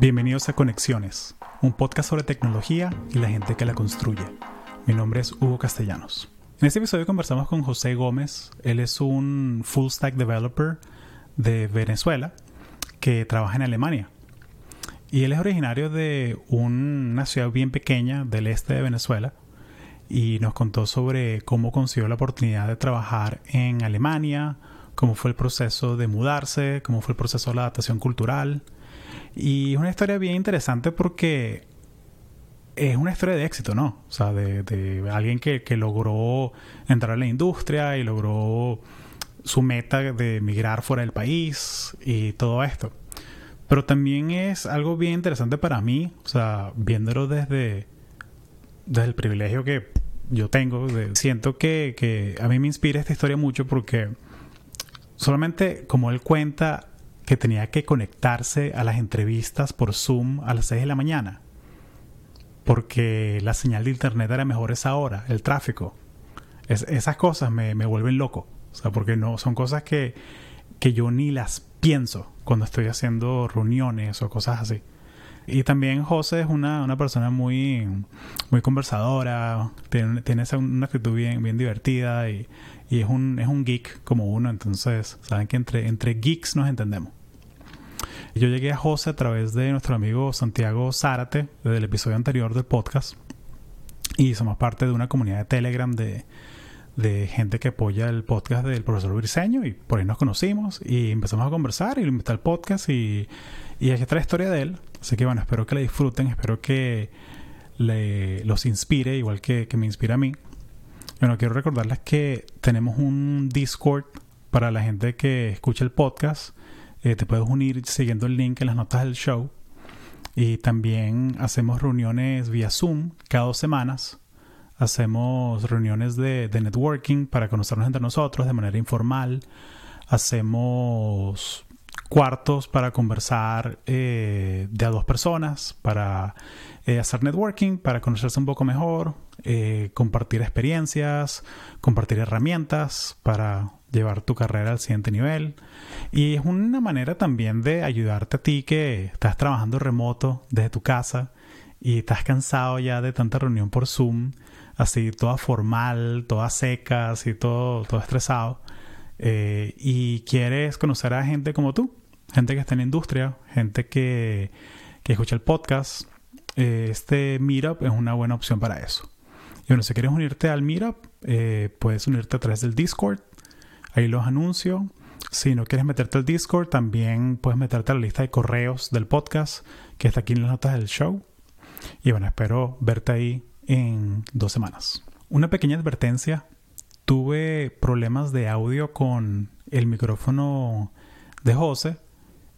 Bienvenidos a Conexiones, un podcast sobre tecnología y la gente que la construye. Mi nombre es Hugo Castellanos. En este episodio conversamos con José Gómez. Él es un full stack developer de Venezuela que trabaja en Alemania. Y él es originario de una ciudad bien pequeña del este de Venezuela y nos contó sobre cómo consiguió la oportunidad de trabajar en Alemania, cómo fue el proceso de mudarse, cómo fue el proceso de la adaptación cultural y es una historia bien interesante porque es una historia de éxito, ¿no? O sea, de, alguien que, logró entrar a la industria y logró su meta de emigrar fuera del país y todo esto. Pero también es algo bien interesante para mí, o sea, viéndolo desde, desde el privilegio que yo tengo. siento que, que a mí me inspira esta historia mucho porque solamente como él cuenta que tenía que conectarse a las entrevistas por Zoom a las 6 de la mañana. Porque la señal de internet era mejor esa hora, el tráfico. esas cosas me, vuelven loco. O sea, porque no, son cosas que, que yo ni las pienso cuando estoy haciendo reuniones o cosas así. Y también José es una, una persona muy, muy conversadora, tiene, tiene una actitud bien, bien divertida y, y, es, un, es un geek como uno, entonces saben que entre, entre geeks nos entendemos. Yo llegué a José a través de nuestro amigo Santiago Zárate, desde el episodio anterior del podcast. Y somos parte de una comunidad de Telegram de, gente que apoya el podcast del profesor Briseño y por ahí nos conocimos y empezamos a conversar y lo invité al podcast y, y aquí historia de él. Así que bueno, espero que la disfruten, espero que le, los inspire igual que, que me inspira a mí. Bueno, quiero recordarles que tenemos un Discord para la gente que escucha el podcast eh, te puedes unir siguiendo el link en las notas del show. Y también hacemos reuniones vía Zoom cada dos semanas. Hacemos reuniones de, networking para conocernos entre nosotros de manera informal. Hacemos cuartos para conversar eh, de a dos personas, para eh, hacer networking, para conocerse un poco mejor, compartir experiencias, compartir herramientas para llevar tu carrera al siguiente nivel. Y es una manera también de ayudarte a ti que estás trabajando remoto desde tu casa y estás cansado ya de tanta reunión por Zoom, así toda formal, toda seca, así todo, todo estresado. Eh, y quieres conocer a gente como tú, gente que está en la industria, gente que, que escucha el podcast. Eh, este Meetup es una buena opción para eso. Y bueno, si quieres unirte al Meetup, eh, puedes unirte a través del Discord ahí los anuncio. Si no quieres meterte al Discord, también puedes meterte a la lista de correos del podcast que está aquí en las notas del show. Y bueno, espero verte ahí en dos semanas. Una pequeña advertencia. Tuve problemas de audio con el micrófono de José.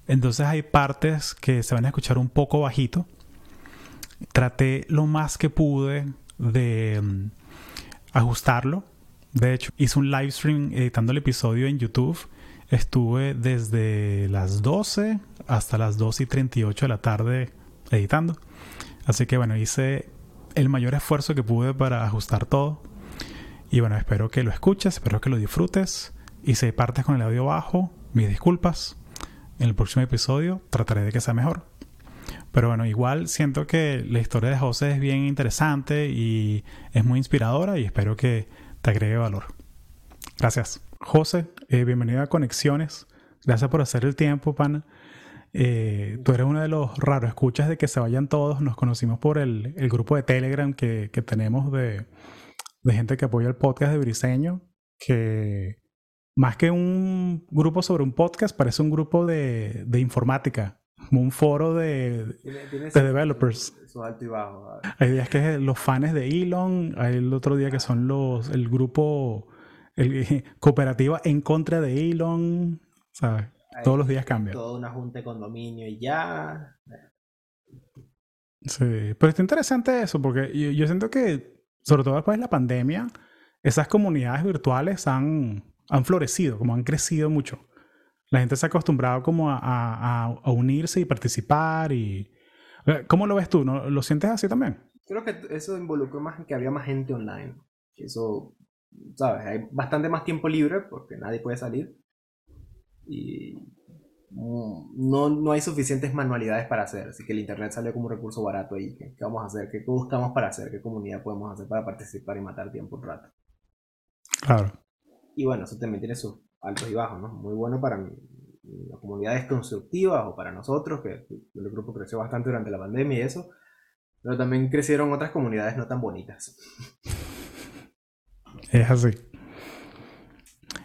Entonces hay partes que se van a escuchar un poco bajito. Traté lo más que pude de mm, ajustarlo de hecho, hice un live stream editando el episodio en YouTube. Estuve desde las 12 hasta las 2 y 38 de la tarde editando. Así que bueno, hice el mayor esfuerzo que pude para ajustar todo. Y bueno, espero que lo escuches, espero que lo disfrutes. Y si partes con el audio bajo, mis disculpas. En el próximo episodio trataré de que sea mejor. Pero bueno, igual siento que la historia de José es bien interesante y es muy inspiradora y espero que te agregue valor. Gracias. José, eh, bienvenido a Conexiones. Gracias por hacer el tiempo, pana. Eh, tú eres uno de los raros escuchas de que se vayan todos. Nos conocimos por el, grupo de Telegram que, tenemos de, gente que apoya el podcast de Briseño, que más que un grupo sobre un podcast, parece un grupo de, de informática un foro de, de developers. alto y bajo. Hay días que es los fans de Elon, hay el otro día que son los el grupo el, cooperativa en contra de Elon, ¿sabes? Todos los días cambia. Toda una junta de condominio y ya. Sí, pero está interesante eso porque yo, yo siento que, sobre todo después de la pandemia, esas comunidades virtuales han, han florecido, como han crecido mucho la gente se ha acostumbrado como a, unirse y participar y... Eh, ¿Cómo lo ves tú? ¿No? ¿Lo sientes así también? Creo que eso involucró más en que había más gente online. Eso, ¿sabes? Hay bastante más tiempo libre porque nadie puede salir. Y no, no hay suficientes manualidades para hacer, así que el Internet salió como un recurso barato ahí. ¿Qué, qué vamos a hacer? ¿Qué buscamos para hacer? ¿Qué comunidad podemos hacer para participar y matar tiempo un rato? Claro. Y bueno, eso también tiene sus altos y bajos, ¿no? Muy bueno para las comunidades constructivas o para nosotros, que el grupo creció bastante durante la pandemia y eso, pero también crecieron otras comunidades no tan bonitas. Es así.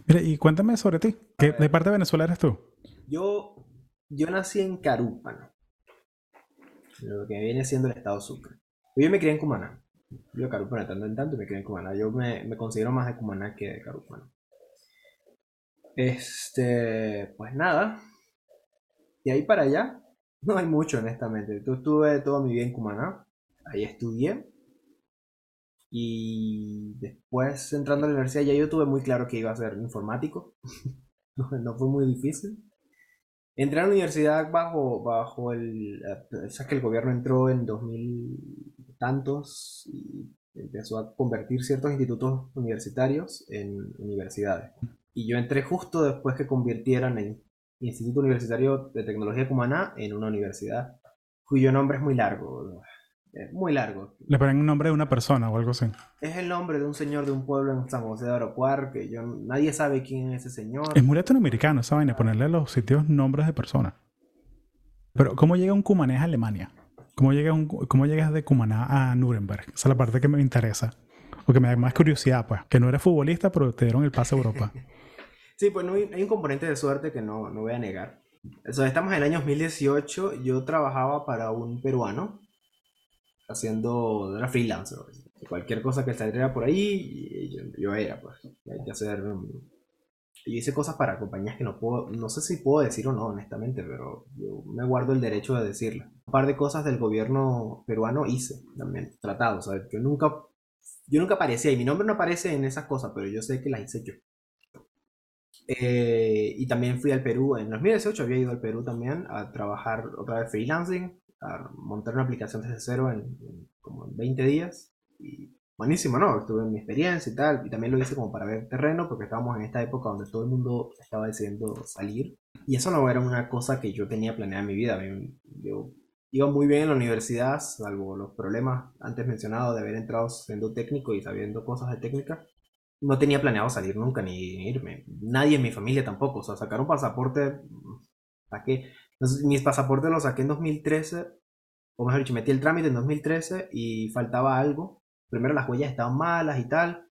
Mira, y cuéntame sobre ti. ¿Qué, ¿De parte de Venezuela eres tú? Yo, yo nací en Carúpano, lo que viene siendo el estado Sucre. Yo me crié en Cumaná. Yo Carúpano tanto en tanto me crié en Cumaná. Yo me, me considero más de Cumaná que de Carúpano. Este, pues nada. De ahí para allá, no hay mucho, honestamente. Yo estuve toda mi vida en Cumaná. Ahí estudié. Y después, entrando a la universidad, ya yo tuve muy claro que iba a ser informático. no, fue muy difícil. Entré a la universidad bajo, bajo el... O sea, que el gobierno entró en 2000 tantos y empezó a convertir ciertos institutos universitarios en universidades. Y yo entré justo después que convirtieran el Instituto Universitario de Tecnología Cumaná en una universidad cuyo nombre es muy largo. Es muy largo. Le ponen un nombre de una persona o algo así. Es el nombre de un señor de un pueblo en San José de Arocuar, que yo nadie sabe quién es ese señor. Es muy latinoamericano esa vaina, ponerle a los sitios nombres de personas. Pero, ¿cómo llega un cumanés a Alemania? ¿Cómo, llega un, ¿Cómo llegas de Cumaná a Nuremberg? Esa es la parte que me interesa. Porque me da más curiosidad, pues. Que no eres futbolista, pero te dieron el pase a Europa. sí, pues no hay, hay, un componente de suerte que no, no voy a negar. O sea, estamos en el año 2018. Yo trabajaba para un peruano haciendo. Era freelancer. Cualquier cosa que saliera por ahí, yo, yo era, pues. Hay que hacer. Yo hice cosas para compañías que no puedo. No sé si puedo decir o no, honestamente, pero yo me guardo el derecho de decirlo. Un par de cosas del gobierno peruano hice también, tratados. ¿sabes? Yo nunca yo nunca aparecía y mi nombre no aparece en esas cosas, pero yo sé que las hice yo. Eh, y también fui al Perú, en 2018 había ido al Perú también a trabajar otra vez freelancing, a montar una aplicación desde cero en, en como en 20 días. Y buenísimo, ¿no? Estuve en mi experiencia y tal, y también lo hice como para ver terreno, porque estábamos en esta época donde todo el mundo estaba decidiendo salir. Y eso no era una cosa que yo tenía planeada en mi vida. Yo iba muy bien en la universidad, salvo los problemas antes mencionados de haber entrado siendo técnico y sabiendo cosas de técnica. No tenía planeado salir nunca ni irme. Nadie en mi familia tampoco. O sea, sacar un pasaporte. Mis pasaportes los saqué en 2013. O mejor dicho, metí el trámite en 2013 y faltaba algo. Primero las huellas estaban malas y tal.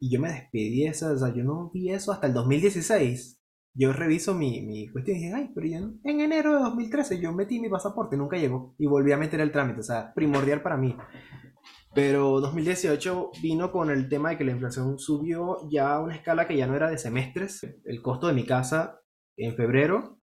Y yo me despedí de eso. O sea, yo no vi eso hasta el 2016 yo reviso mi, mi cuestión y dije, ay, pero ya en enero de 2013 yo metí mi pasaporte, nunca llegó. Y volví a meter el trámite, o sea, primordial para mí. Pero 2018 vino con el tema de que la inflación subió ya a una escala que ya no era de semestres. El costo de mi casa en febrero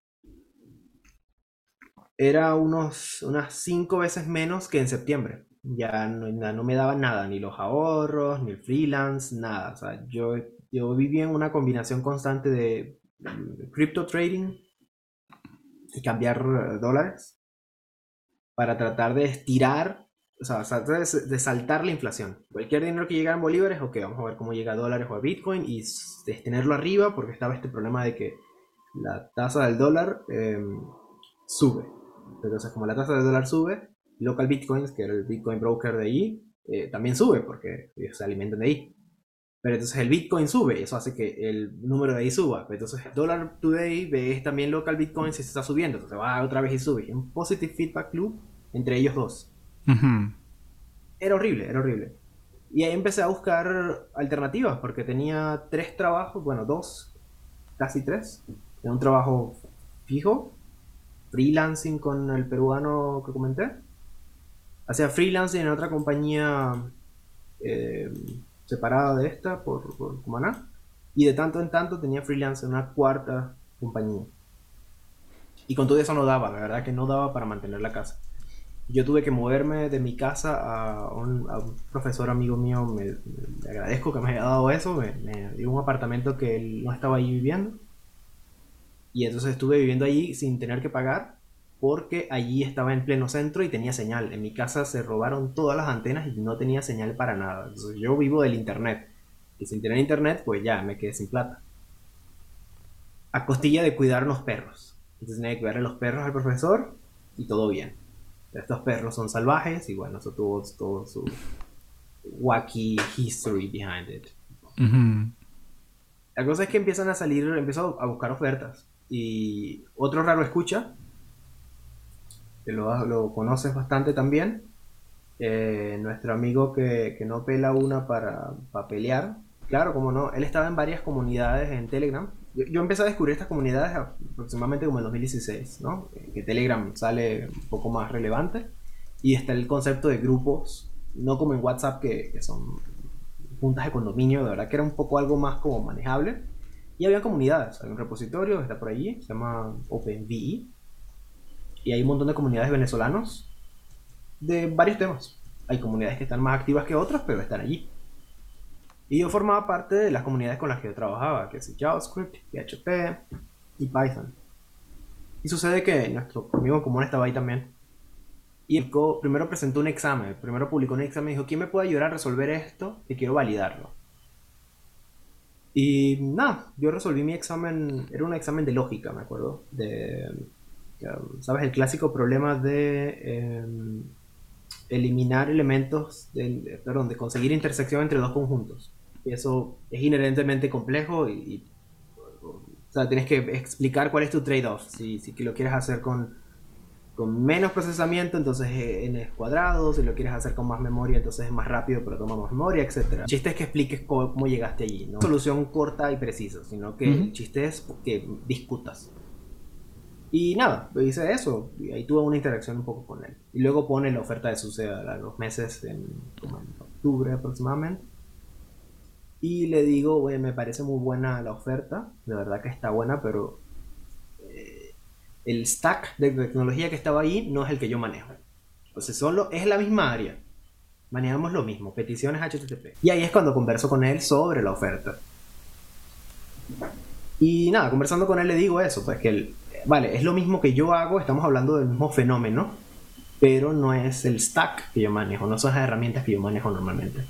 era unos, unas 5 veces menos que en septiembre. Ya no, me daban nada, ni los ahorros, ni el freelance, nada. O sea, yo, yo vivía en una combinación constante de crypto trading y cambiar dólares para tratar de estirar, o sea, de saltar la inflación. Cualquier dinero que llegara en bolívares, ok, vamos a ver cómo llega a dólares o a Bitcoin y tenerlo arriba porque estaba este problema de que la tasa del dólar eh, sube. Entonces, como la tasa del dólar sube, local bitcoins, que era el Bitcoin broker de ahí, eh, también sube porque ellos se alimentan de ahí. Pero entonces el Bitcoin sube, eso hace que el número de ahí suba. Entonces Dollar Today ves también local Bitcoin si se está subiendo, entonces va otra vez y sube. Un positive feedback loop entre ellos dos. Era horrible, era horrible. Y ahí empecé a buscar alternativas porque tenía tres trabajos, bueno, dos, casi tres. Tenía un trabajo fijo, freelancing con el peruano que comenté. Hacía freelancing en otra compañía. Eh, separada de esta por, por Cumaná. Y de tanto en tanto tenía freelance en una cuarta compañía. Y con todo eso no daba, la verdad que no daba para mantener la casa. Yo tuve que moverme de mi casa a un, a un profesor amigo mío, me, me, agradezco que me haya dado eso, me, me, dio un apartamento que él no estaba ahí viviendo. Y entonces estuve viviendo allí sin tener que pagar porque allí estaba en pleno centro y tenía señal. En mi casa se robaron todas las antenas y no tenía señal para nada. Entonces, yo vivo del internet. Y sin tener internet, pues ya me quedé sin plata. A costilla de cuidar unos perros. Entonces tenía que cuidarle los perros al profesor y todo bien. Estos perros son salvajes y bueno, eso tuvo todo su wacky history behind it. La cosa es que empiezan a salir, empiezo a buscar ofertas. Y otro raro escucha, que lo, lo conoces bastante también, eh, nuestro amigo que, que, no pela una para, para, pelear. Claro, como no, él estaba en varias comunidades en Telegram. Yo, yo, empecé a descubrir estas comunidades aproximadamente como en 2016, ¿no? Que Telegram sale un poco más relevante. Y está el concepto de grupos, no como en WhatsApp que, son juntas de condominio, de verdad que era un poco algo más como manejable. Y había comunidades, hay un repositorio, está por allí, se llama OpenVE. Y hay un montón de comunidades venezolanos de varios temas. Hay comunidades que están más activas que otras, pero están allí. Y yo formaba parte de las comunidades con las que yo trabajaba, que es JavaScript, PHP y Python. Y sucede que nuestro amigo común estaba ahí también. Y el primero presentó un examen, primero publicó un examen y dijo, ¿quién me puede ayudar a resolver esto? Que quiero validarlo. Y nada, yo resolví mi examen, era un examen de lógica, me acuerdo, de, ¿sabes? El clásico problema de eh, eliminar elementos, de, perdón, de conseguir intersección entre dos conjuntos. Y eso es inherentemente complejo y, o sea, tienes que explicar cuál es tu trade-off, si, si lo quieres hacer con con menos procesamiento, entonces n es cuadrado, si lo quieres hacer con más memoria, entonces es más rápido, pero toma más memoria, etc. El chiste es que expliques cómo, llegaste allí, no solución corta y precisa, sino que el chiste es que discutas. Y nada, hice eso, y ahí tuve una interacción un poco con él. Y luego pone la oferta de SUSE a los meses, en, octubre aproximadamente. Y le digo, güey, me parece muy buena la oferta, de verdad que está buena, pero el stack de tecnología que estaba ahí no es el que yo manejo. Entonces solo es la misma área. Manejamos lo mismo, peticiones HTTP. Y ahí es cuando converso con él sobre la oferta. Y nada, conversando con él le digo eso, pues que él, vale, es lo mismo que yo hago, estamos hablando del mismo fenómeno, pero no es el stack que yo manejo, no son las herramientas que yo manejo normalmente.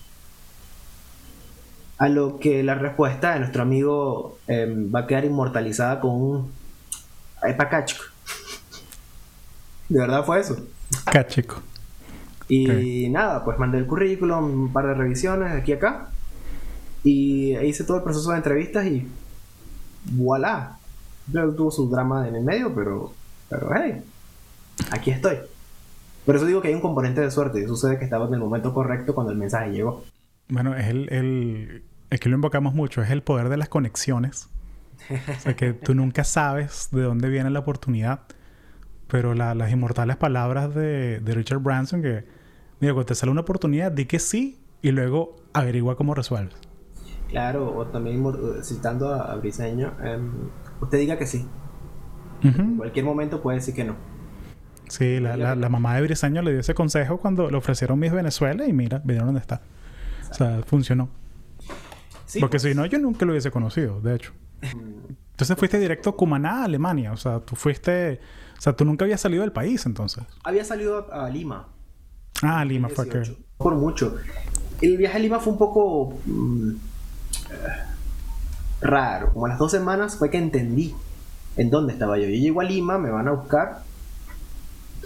A lo que la respuesta de nuestro amigo em, va a quedar inmortalizada con un para Cachico. De verdad fue eso. Cachico. Y nada, pues mandé el currículum, un par de revisiones de aquí a acá. Y hice todo el proceso de entrevistas y voilà. Tuvo su drama en el medio, pero, pero hey, aquí estoy. Por eso digo que hay un componente de suerte. Y sucede que estaba en el momento correcto cuando el mensaje llegó. Bueno, es el, el, es que lo invocamos mucho, es el poder de las conexiones o sea, que tú nunca sabes de dónde viene la oportunidad. Pero las inmortales palabras de, Richard Branson que, mira, cuando te sale una oportunidad, di que sí y luego averigua cómo resuelves. Claro, o también citando a, Briseño, em, usted diga que sí. En cualquier momento puede decir que no. Sí, la, la, mamá de Briseño le dio ese consejo cuando le ofrecieron Miss Venezuela y mira, vieron dónde está. O sea, funcionó. Porque si pues. no, yo nunca lo hubiese conocido, de hecho. Entonces fuiste directo a Cumaná, Alemania. O sea, tú fuiste... O sea, tú nunca habías salido del país entonces. Había salido a, Lima. Ah, Lima fue que... Por mucho. El viaje a Lima fue un poco... Mm, raro. Como a las dos semanas fue que entendí en dónde estaba yo. Yo llego a Lima, me van a buscar.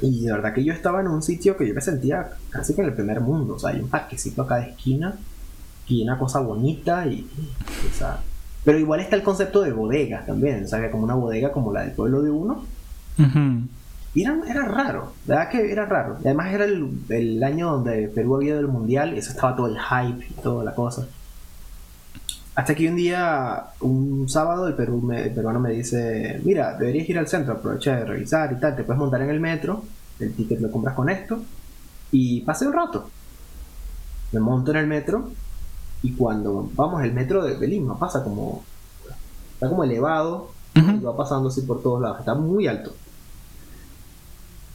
Y de verdad que yo estaba en un sitio que yo me sentía casi que en el primer mundo. O sea, hay un parquecito acá de esquina. Y una cosa bonita y... O sea, pero igual está el concepto de bodegas también, o sea, como una bodega como la del pueblo de uno. Y era, era, raro, verdad que era raro. Además era el, año donde Perú había ido al mundial y eso estaba todo el hype y toda la cosa. Hasta que un día, un sábado, el, Perú el peruano me dice, mira, deberías ir al centro, aprovecha de revisar y tal, te puedes montar en el metro, el ticket lo compras con esto y pase un rato. Me monto en el metro y cuando vamos, el metro de, Lima pasa como. Está como elevado. y va pasando así por todos lados. Está muy alto.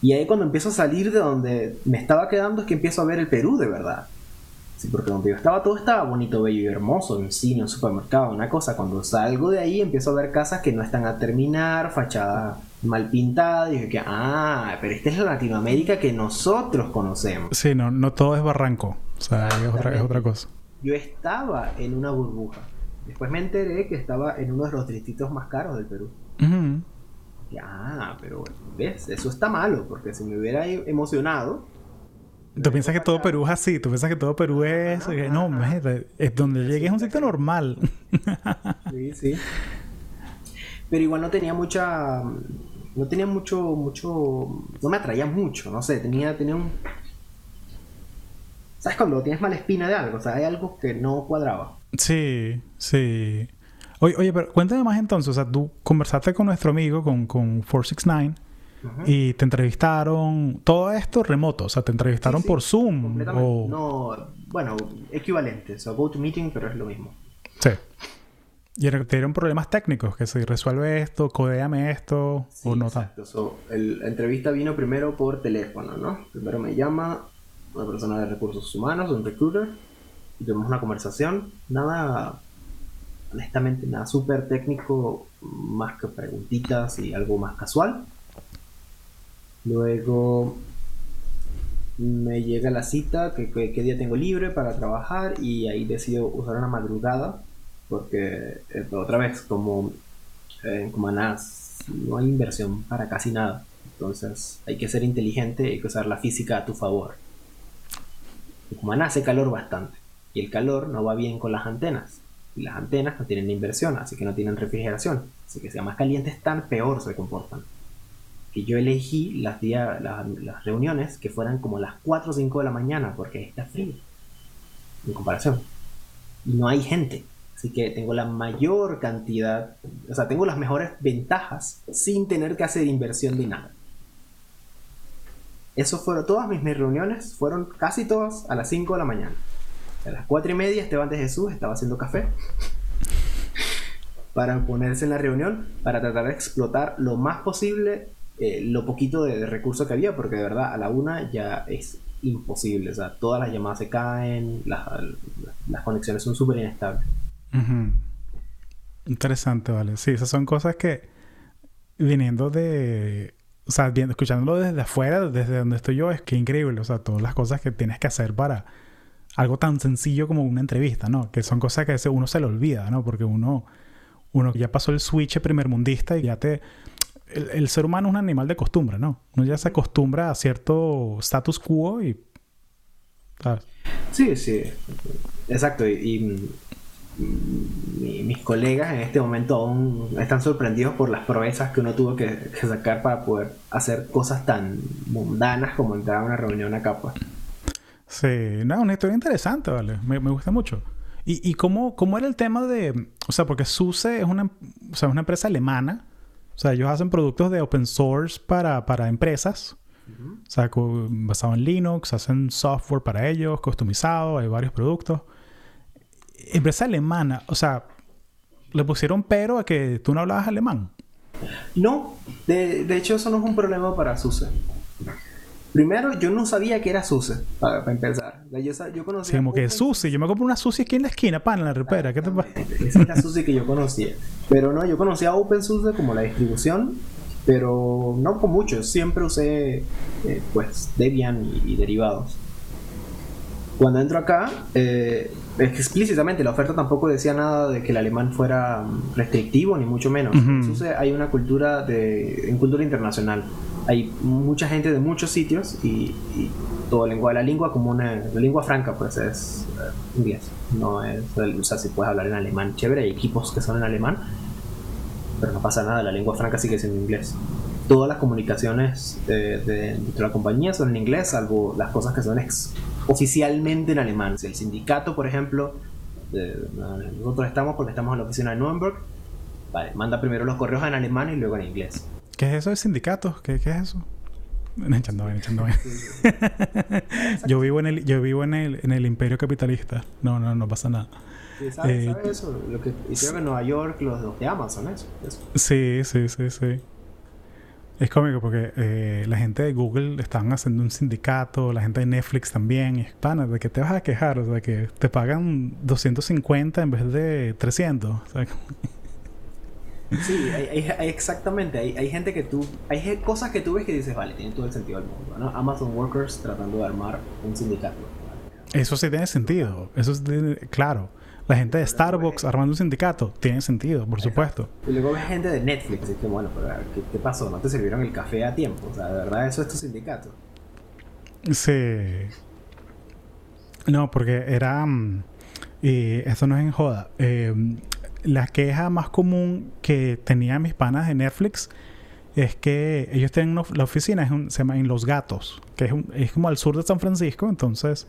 Y ahí cuando empiezo a salir de donde me estaba quedando es que empiezo a ver el Perú de verdad. Sí, porque donde yo estaba todo estaba bonito, bello y hermoso, en cine, en supermercado, una cosa. Cuando salgo de ahí empiezo a ver casas que no están a terminar, fachadas mal pintadas. Y dije que, ah, pero esta es la Latinoamérica que nosotros conocemos. Sí, no, no todo es barranco. O sea, es otra, es otra cosa yo estaba en una burbuja. Después me enteré que estaba en uno de los distritos más caros del Perú. Ah, pero ves, eso está malo, porque si me hubiera emocionado. Tú piensas que todo Perú es así, tú piensas que todo Perú es. no, imagínate, es donde llegues es un sitio normal. Sí, sí. Pero igual no tenía mucha. No tenía mucho. mucho No me atraía mucho, no sé, tenía, tenía un. ¿Sabes cuando tienes mala espina de algo? O sea, hay algo que no cuadraba. Sí, sí. Oye, oye, pero cuéntame más entonces. O sea, tú conversaste con nuestro amigo, con, con 469, Y te entrevistaron. Todo esto remoto. O sea, te entrevistaron Sí, sí, por Zoom. O... No, bueno, equivalente. O sea, GoToMeeting, pero es lo mismo. Sí. Y te dieron problemas técnicos, que se resuelve esto, codéame esto, Sí, o no exacto. So, el- la entrevista vino primero por teléfono, ¿no? Primero me llama una persona de recursos humanos, un recruiter, y tuvimos una conversación. Nada, honestamente, nada súper técnico, más que preguntitas y algo más casual. Luego me llega la cita, que, que- día tengo libre para trabajar, y ahí decido usar una madrugada, porque eh, otra vez, como eh, en Cumaná no hay inversión para casi nada. Entonces hay que ser inteligente y hay que usar la física a tu favor. En hace calor bastante. Y el calor no va bien con las antenas. Y las antenas no tienen inversión, así que no tienen refrigeración. Así que sea más calientes, tan peor se comportan. Que yo elegí las, día- la- las reuniones que fueran como las 4 o 5 de la mañana, porque está frío. En comparación. Y no hay gente. Así que tengo la mayor cantidad, o sea, tengo las mejores ventajas sin tener que hacer inversión de nada. Eso fueron todas mis, mis reuniones, fueron casi todas a las 5 de la mañana. A las 4 y media Esteban de Jesús estaba haciendo café para ponerse en la reunión, para tratar de explotar lo más posible eh, lo poquito de, de recursos que había, porque de verdad a la una ya es imposible. O sea, todas las llamadas se caen, las, las conexiones son súper inestables. Interesante, vale. Sí, esas son cosas que viniendo de, o sea, viendo, escuchándolo desde afuera, desde donde estoy yo, es que increíble. O sea, todas las cosas que tienes que hacer para algo tan sencillo como una entrevista, ¿no? Que son cosas que a veces uno se le olvida, ¿no? Porque uno, uno ya pasó el switch primermundista y ya te... El, el ser humano es un animal de costumbre, ¿no? Uno ya se acostumbra a cierto status quo y... ¿sabes? Sí, sí, exacto. Y, y, mi- mis colegas en este momento aún están sorprendidos por las proezas que uno tuvo que, que sacar para poder hacer cosas tan mundanas como entrar a una reunión acá, pues. Sí, no, una historia interesante, ¿vale? Me, me gusta mucho. ¿Y, y cómo, cómo era el tema de...? O sea, porque SUSE es una, o sea, es una empresa alemana. O sea, ellos hacen productos de open source para, para empresas. O sea, basado en Linux, hacen software para ellos, customizado, hay varios productos. Empresa alemana, o sea, le pusieron pero a que tú no hablabas alemán. No, de, de hecho eso no es un problema para SUSE. Primero, yo no sabía que era SUSE, para, para empezar. Yo, yo conocía Sí, como que SUSE, yo me compro una SUSE aquí en la esquina, pan, en la repera. ¿Qué te pasa? Esa es la SUSE que yo conocía. Pero no, yo conocía OpenSUSE como la distribución, pero no con mucho. Siempre usé eh, pues Debian y, y derivados. Cuando entro acá, eh, explícitamente la oferta tampoco decía nada de que el alemán fuera mm, restrictivo, ni mucho menos. Ujú. En SUSE hay una cultura de en cultura internacional. Hay mucha gente de muchos sitios y, y todo lengua, la lengua como una la lengua franca pues es eh, inglés. No es, o sea, si puedes hablar en alemán, chévere, hay equipos que son en alemán, pero no pasa nada, la lengua franca sigue siendo inglés. Todas las comunicaciones de, de, de la compañía son en inglés, salvo las cosas que son ex- oficialmente en alemán. Si el sindicato, por ejemplo, de- nosotros estamos porque estamos en la oficina de Nuremberg, vale, manda primero los correos en alemán y luego en inglés. ¿Qué es eso de sindicatos? ¿Qué, qué es eso? Echando vaina, echando vaina. yo vivo en el, yo vivo en el, en el imperio capitalista. No, no, no pasa nada. Sí, ¿Sabes Eh, sabe eso? Lo que, que en Nueva York los, los de Amazon, eso. eso. Sí, sí, sí, sí. Es cómico porque eh, la gente de Google están haciendo un sindicato, la gente de Netflix también. Y es pana, ¿de qué te vas a quejar? O sea, que te pagan 250 en vez de 300. O sea, Sí, hay, hay- hay exactamente. Hay, hay gente que tú. Hay cosas que tú ves que dices, vale, tiene todo el sentido del mundo. ¿no? Amazon Workers tratando de armar un sindicato. Eso sí tiene sentido. Eso sí tiene- claro. La gente de Starbucks armando un sindicato, tiene sentido, por supuesto. Y luego ves gente de Netflix, que bueno, pero ¿qué, ¿qué, pasó? ¿No te sirvieron el café a tiempo? O sea, de verdad eso es tu sindicato. Sí. No, porque era... Mm, y eso no es en joda. Eh, la queja más común que tenía mis panas de Netflix es que ellos tienen la oficina, es se llama en Los Gatos, que es, es, como al sur de San Francisco. Entonces,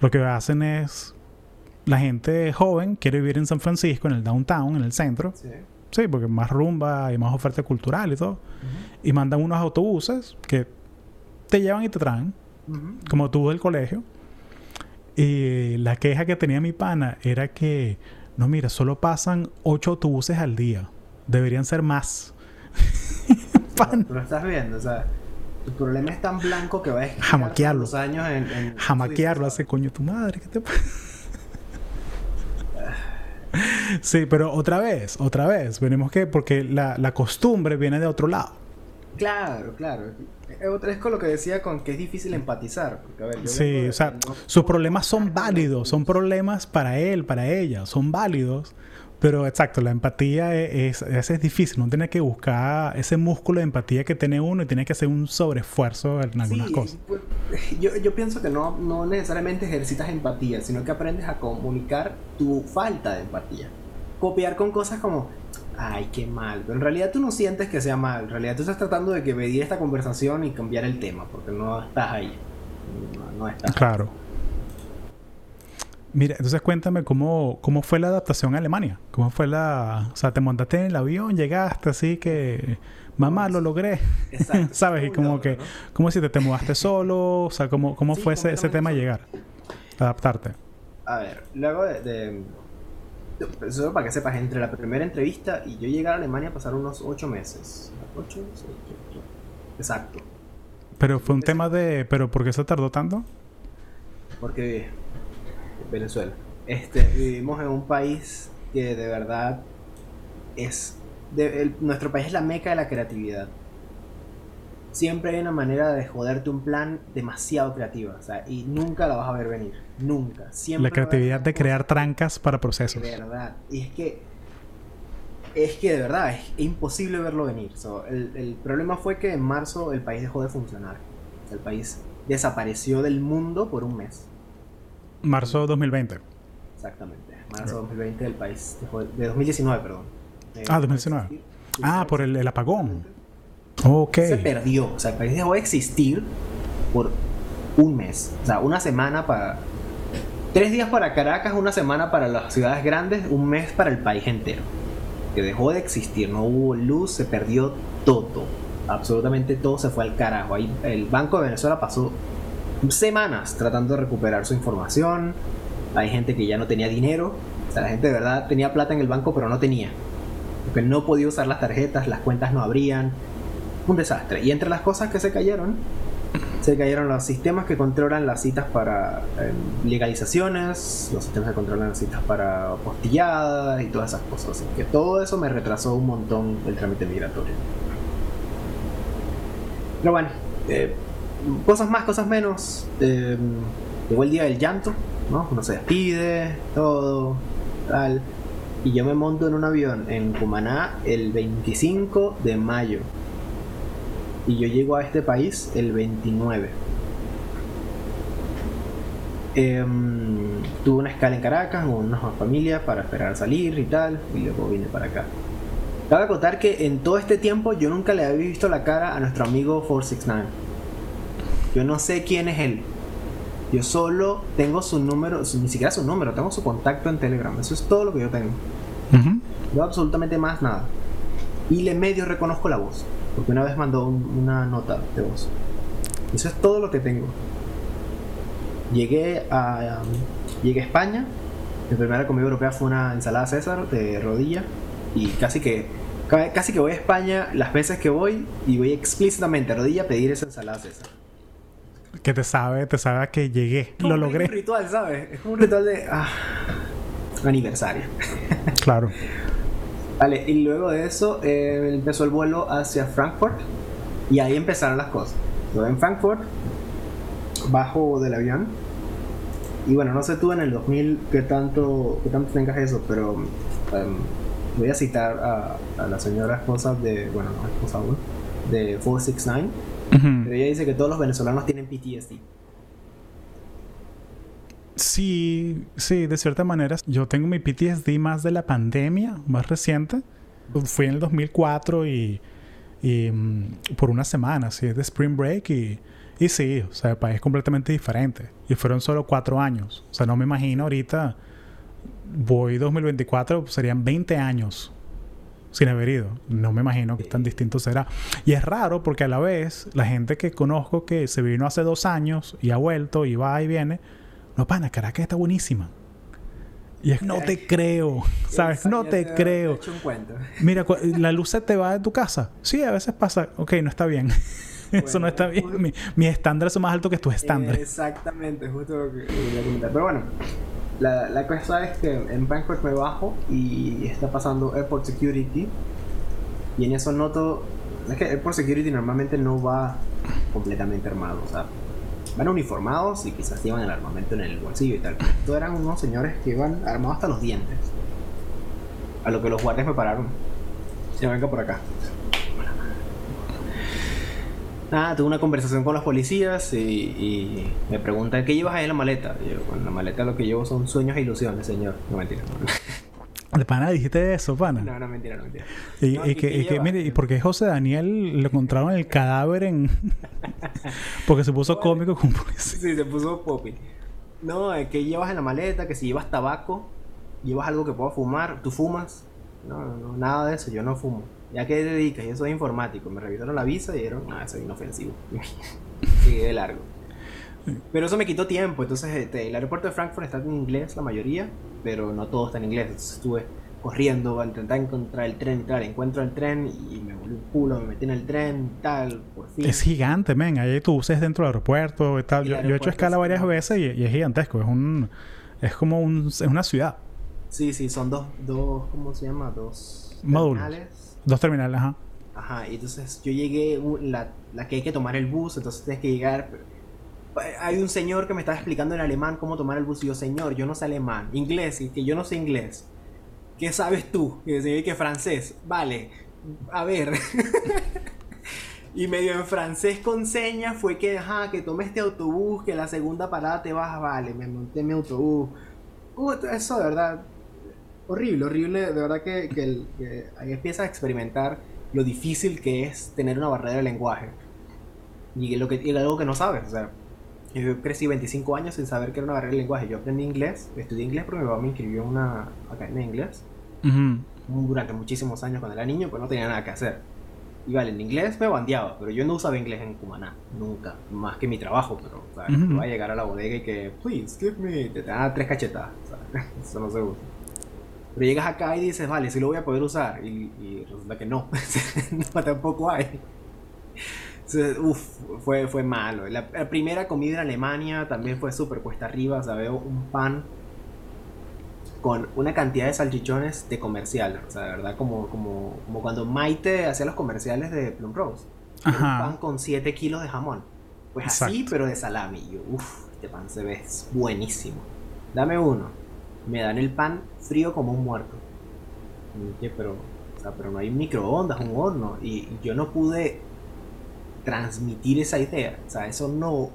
lo que hacen es la gente joven quiere vivir en San Francisco, en el downtown, en el centro. Sí. Sí, porque más rumba y más oferta cultural y todo. Y mandan unos autobuses que te llevan y te traen, como tú del colegio. Y la queja que tenía mi pana era que, no, mira, solo pasan ocho autobuses al día. Deberían ser más. Tú lo estás viendo, o sea, tu problema es tan blanco que va a jamaquearlo. Los años en, jamaquearlo hace coño tu madre, ¿qué te pasa? sí, pero otra vez, otra vez, venimos que porque la, la costumbre viene de otro lado. Claro, claro. Es con lo que decía con que es difícil empatizar. Porque, a ver, sí, o sea, sus problemas son válidos, son problemas para él, para ella, son válidos. Pero exacto, la empatía es, es, es, difícil. Uno tiene que buscar ese músculo de empatía que tiene uno y tiene que hacer un sobreesfuerzo en algunas cosas. Pues, yo, yo, pienso que no, no necesariamente ejercitas empatía, sino que aprendes a comunicar tu falta de empatía. Copiar con cosas como, ay, qué mal. Pero en realidad tú no sientes que sea mal. En realidad tú estás tratando de que medir esta conversación y cambiar el tema, porque no estás ahí. No, no estás. Claro. Mira, entonces cuéntame cómo, cómo fue la adaptación a Alemania. ¿Cómo fue la... O sea, te montaste en el avión, llegaste así que... Mamá, lo logré. Exacto. ¿Sabes? Y como que... ¿Cómo si te, te mudaste solo? O sea, ¿cómo, cómo fue ese, ese tema llegar? Adaptarte. A ver, luego de, de... Solo para que sepas, entre la primera entrevista y yo llegar a Alemania pasaron unos ocho meses. ¿Ocho? ocho. Exacto. Pero fue un tema de... ¿Pero por qué se tardó tanto? Porque Venezuela. Este, vivimos en un país que de verdad es... nuestro país es la meca de la creatividad. Siempre hay una manera de joderte un plan demasiado creativa. O sea, y nunca la vas a ver venir. Nunca. Siempre la creatividad de crear trancas para procesos. De verdad. Y es que... Es que de verdad es imposible verlo venir. el, el problema fue que en marzo el país dejó de funcionar. El país desapareció del mundo por un mes. Marzo 2020. Exactamente. Marzo 2020 del país. De 2019, perdón. ah, 2019. Ah, por el, apagón. Ok. Se perdió. O sea, el país dejó de existir por un mes. O sea, una semana para. Tres días para Caracas, una semana para las ciudades grandes, un mes para el país entero. Que dejó de existir, no hubo luz, se perdió todo. Absolutamente todo se fue al carajo. Ahí el Banco de Venezuela pasó semanas tratando de recuperar su información. Hay gente que ya no tenía dinero. O sea, la gente de verdad tenía plata en el banco, pero no tenía. Porque no podía usar las tarjetas, las cuentas no abrían. Un desastre. Y entre las cosas que se cayeron, se cayeron los sistemas que controlan las citas para em, legalizaciones, los sistemas que controlan las citas para postilladas y todas esas cosas. Así que todo eso me retrasó un montón el trámite migratorio. Pero bueno, eh, cosas más, cosas menos. Eh, llegó el día del llanto, ¿no? Uno se despide, todo, tal. Y yo me monto en un avión en Cumaná el 25 de mayo. Y yo llego a este país el 29. Em, tuve una escala en Caracas con una familia para esperar salir y tal. Y luego vine para acá. Cabe acotar que en todo este tiempo yo nunca le había visto la cara a nuestro amigo 469. Yo no sé quién es él. Yo solo tengo su número, ni siquiera su número, tengo su contacto en Telegram. Eso es todo lo que yo tengo. Yo absolutamente más nada. Y le medio reconozco la voz, porque una vez mandó una nota de voz. Eso es todo lo que tengo. Llegué a, llegué a España. Mi primera comida europea fue una ensalada César de rodilla. Y casi que casi que voy a España las veces que voy y voy explícitamente a rodilla a pedir esa ensalada César que te sabe, te sabe a que llegué, lo logré. Es un ritual, ¿sabes? Es como un ritual de ah, aniversario. claro. Vale, y luego de eso eh, empezó el vuelo hacia Frankfurt y ahí empezaron las cosas. Yo en Frankfurt, bajo del avión Y bueno, no sé tú en el 2000 qué tanto, qué tanto tengas eso, pero em, voy a citar a, la señora esposa de, bueno, no esposa aún, de 469. Pero ella dice que todos los venezolanos tienen PTSD. Sí, sí, de cierta manera. Yo tengo mi PTSD más de la pandemia, más reciente. Fui en el 2004 y, y mm, por una semana, sí, de Spring Break y, y sí, o sea, el país es completamente diferente. Y fueron solo cuatro años. O sea, no me imagino ahorita, voy 2024, serían 20 años sin haber ido. No me imagino que tan distinto será. Y es raro porque a la vez la gente que conozco que se vino hace dos años y ha vuelto y va y viene, no, pana, Caracas está buenísima. Y es, no te creo, ¿sabes? No te creo. Mira, la luz se te va de tu casa. Sí, a veces pasa, ok, no está bien. Eso no está bien. Mi, mis estándares son más altos que tus estándares. Exactamente, justo lo que quería comentar. Pero bueno, la, la cosa es que en Bangkok me bajo y está pasando Airport Security. Y en eso noto. Es que Airport Security normalmente no va completamente armado. O sea, van uniformados y quizás llevan el armamento en el bolsillo y tal. Estos eran unos señores que iban armados hasta los dientes. A lo que los guardias me pararon. Se venga por acá. Nada, tuve una conversación con los policías y, me preguntan qué llevas ahí en la maleta. Y yo, bueno, la maleta lo que llevo son sueños e ilusiones, señor. No mentira. ¿De pana dijiste eso, pana? No, no, mentira, no, mentira. Y, que, mire, ¿y por qué José Daniel le encontraron el cadáver en...? Porque se puso cómico con policía. Sí, se puso popi. No, ¿qué llevas en la maleta? Que si llevas tabaco, llevas algo que pueda fumar, ¿tú fumas? No, no, nada de eso, yo no fumo. ¿Ya qué te dedicas? Yo soy informático. Me revisaron la visa y dijeron, ah, soy inofensivo. Sigue de largo. Pero eso me quitó tiempo. Entonces, este, el aeropuerto de Frankfurt está en inglés, la mayoría, pero no todo está en inglés. Entonces estuve corriendo a intentar encontrar el tren, tal. Encuentro el tren y me volví un culo, me metí en el tren, tal, por fin. Es gigante, men. Ahí tú uses dentro del aeropuerto y tal. Yo, he hecho escala varias veces y, es gigantesco. Es un. Es como un, es una ciudad. Sí, sí, son dos, dos, ¿cómo se llama? Dos módulos. Dos terminales, ajá. Ajá, y entonces yo llegué, la, la que hay que tomar el bus, entonces tienes que llegar. Hay un señor que me estaba explicando en alemán cómo tomar el bus. Y yo, señor, yo no sé alemán. Inglés, y que yo no sé inglés. ¿Qué sabes tú? Y yo, que francés. Vale, a ver. y medio en francés con señas fue que, ajá, que tome este autobús, que la segunda parada te vas, vale, me monté mi autobús. Uh, eso de verdad horrible, horrible. De verdad que, que, ahí empiezas a experimentar lo difícil que es tener una barrera de lenguaje. Y, lo que, y algo que no sabes. O sea, yo crecí 25 años sin saber que era una barrera de lenguaje. Yo aprendí inglés, estudié inglés porque mi papá me inscribió en una academia de inglés. Durante muchísimos años cuando era niño, pues no tenía nada que hacer. Y vale, en inglés me bandeaba, pero yo no usaba inglés en Cumaná, nunca. Más que mi trabajo, pero o sea, no a llegar a la bodega y que, please, give me, te dan tres cachetadas. eso no se usa. Pero llegas acá y dices, vale, sí lo voy a poder usar. Y, resulta que no. no, tampoco hay. Uf, fue, fue malo. La, primera comida en Alemania también fue súper cuesta arriba. O sea, veo un pan con una cantidad de salchichones de comercial. O sea, de verdad, como, como, como cuando Maite hacía los comerciales de Plum Rose. Un pan con 7 kilos de jamón. Pues así, pero de salami. Y yo, uff, este pan se ve buenísimo. Dame uno me dan el pan frío como un muerto. pero, pero no hay microondas, un horno. Y, yo no pude transmitir esa idea. O sea, eso no,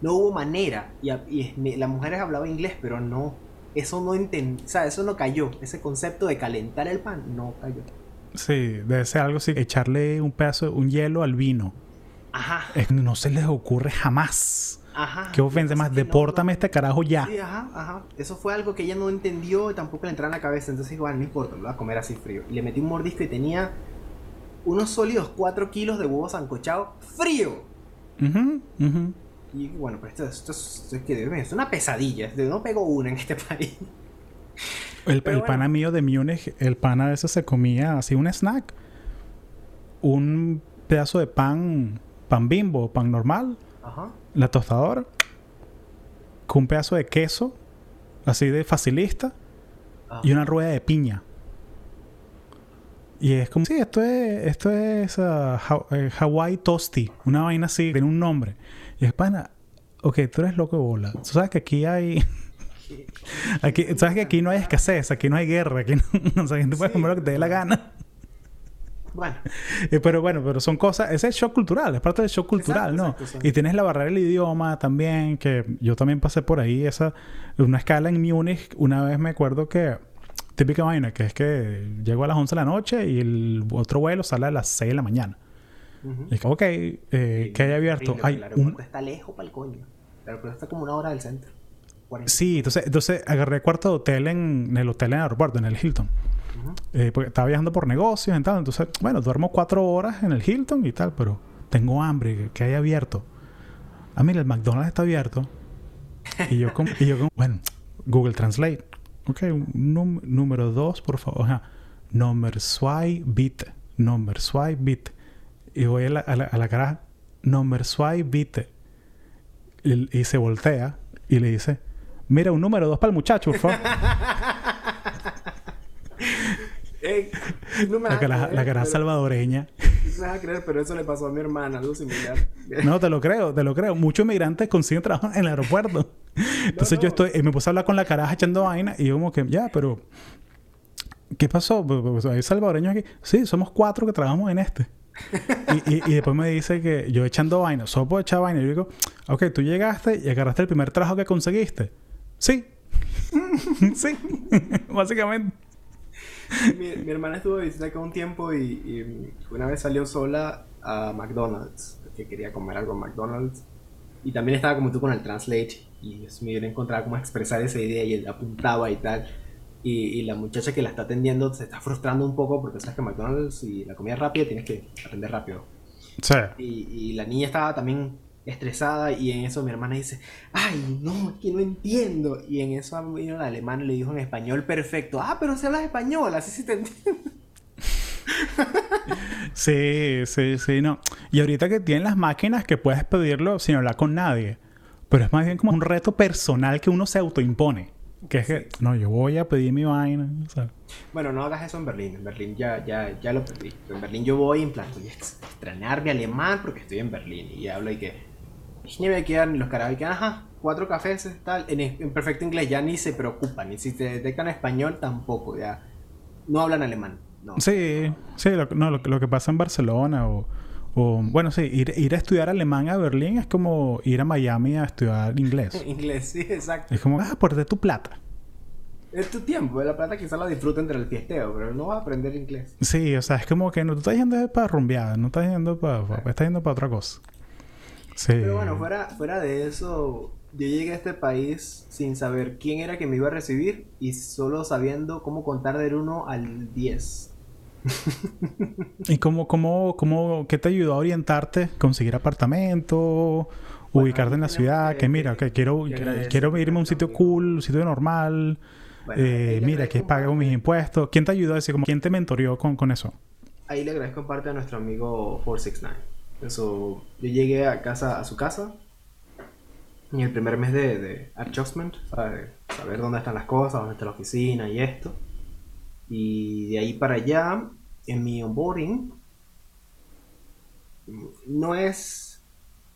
no hubo manera. Y, las mujeres hablaban inglés, pero no. Eso no entendí. O sea, eso no cayó. Ese concepto de calentar el pan no cayó. Sí, debe ser algo así. Echarle un pedazo, un hielo al vino. Ajá. no se les ocurre jamás. Ajá. Qué ofensa más, depórtame este carajo ya. Sí, ajá, ajá. Eso fue algo que ella no entendió y tampoco le entraba en la cabeza. Entonces igual, no importa, lo voy a comer así frío. Y le metí un mordisco y tenía unos sólidos 4 kilos de huevos sancochados frío. Y bueno, pues esto, esto, es, una pesadilla. No pego una en este país. El, el pana mío de Múnich, el pana de eso se comía así un snack. Un pedazo de pan, pan bimbo, pan normal. Ajá la tostadora con un pedazo de queso, así de facilista, y una rueda de piña. Y es como, sí, esto es, esto es uh, eh, Hawaii Toasty, una vaina así, tiene un nombre. Y es pana, ok, tú eres loco de bola. Tú sabes que aquí hay... aquí, sabes que aquí no hay escasez, aquí no hay guerra, aquí no... o sea, tú puedes comer lo que te dé la gana. Bueno. Eh, pero bueno, pero son cosas, ese es shock cultural, es parte del shock cultural, Exacto, ¿no? exacto. Y tienes la barrera del idioma también, que yo también pasé por ahí, esa, una escala en Múnich, una vez me acuerdo que, típica vaina, que es que llego a las 11 de la noche y el otro vuelo sale a las 6 de la mañana. Y es que, ok, eh, que hay abierto. Horrible, Hay el aeropuerto un... está lejos para el coño. El aeropuerto está como una hora del centro. 40. Sí, entonces, entonces agarré cuarto de hotel en, en el hotel en el aeropuerto, en el Hilton. Eh, porque estaba viajando por negocios y tal. Entonces, bueno, duermo cuatro horas en el Hilton y tal, pero tengo hambre, que, que hay abierto. Ah, mira, el McDonald's está abierto. Y yo, con, y yo con, bueno, Google Translate. Ok, un num- número dos, por favor. Ajá. Number swipe bit. Number swipe bit. Y voy a la, a la, a la caraja. Number swipe bit. Y, y se voltea y le dice: Mira, un número dos para el muchacho, por favor. Ey, no me la vas a caraja, creer, la pero- salvadoreña. No me vas a creer, pero eso le pasó a mi hermana, algo similar. No, te lo creo, te lo creo. Muchos inmigrantes consiguen trabajo en el aeropuerto. Entonces yo no. estoy, y me puse a hablar con la caraja echando vaina y yo como que, ya, pero ¿qué pasó? ¿Hay salvadoreños aquí? Sí, somos cuatro que trabajamos en este. y, y- y después me dice que yo echando vaina, solo puedo echar vaina. Y yo digo, ok, tú llegaste y agarraste el primer trabajo que conseguiste. Sí. sí. Básicamente. mi, mi hermana estuvo de visita acá un tiempo y, y una vez salió sola a McDonald's, que quería comer algo en McDonald's. Y también estaba como tú con el Translate y Dios mío, no encontraba cómo expresar esa idea y él apuntaba y tal. Y, y la muchacha que la está atendiendo se está frustrando un poco porque sabes que McDonald's y la comida rápida tienes que atender rápido. Sí. Y, y la niña estaba también estresada y en eso mi hermana dice, ay, no, es que no entiendo. Y en eso vino la alemana y le dijo en español perfecto, ah, pero si hablas español, así sí te entiendo. Sí, sí, sí, no. Y ahorita que tienen las máquinas que puedes pedirlo sin hablar con nadie. Pero es más bien como un reto personal que uno se autoimpone. Que es que, no, yo voy a pedir mi vaina. Bueno, no hagas eso en Berlín, en Berlín ya, ya, ya lo perdí. En Berlín yo voy en plan, voy a ex- extrañar mi alemán porque estoy en Berlín y hablo y que... Ich nehme quedan los carajos y que, ajá, cuatro cafés, tal, en, en perfecto inglés ya ni se preocupan, y si te detectan español tampoco, ya no hablan alemán. No. Sí, sí, lo, no, lo, lo que pasa en Barcelona o, o bueno, sí, ir, ir a estudiar alemán a Berlín es como ir a Miami a estudiar inglés. Inglés, sí, exacto. Es como, ah, por de tu plata. Es tu tiempo, la plata quizás la disfruta entre el fiesteo, pero no vas a aprender inglés. Sí, o sea, es como que no, tú estás yendo para rumbear, no estás yendo para, estás yendo para otra cosa. Sí. Pero bueno, fuera, fuera de eso, yo llegué a este país sin saber quién era que me iba a recibir y solo sabiendo cómo contar del 1 al 10. ¿Y cómo, cómo, cómo, qué te ayudó a orientarte? ¿Conseguir apartamento? Bueno, ubicarte en la ciudad, que- que, mira, que- que quiero, que quiero irme a un sitio cool, un sitio normal, Bueno, eh, mira, que pago mis impuestos. ¿Quién te ayudó a decir, como, quién te mentoreó con, con eso? Ahí le agradezco parte a nuestro amigo 469. Eso, yo llegué a casa, a su casa en el primer mes de, de adjustment, ¿sabes? saber dónde están las cosas, dónde está la oficina y esto. Y de ahí para allá, en mi onboarding, no es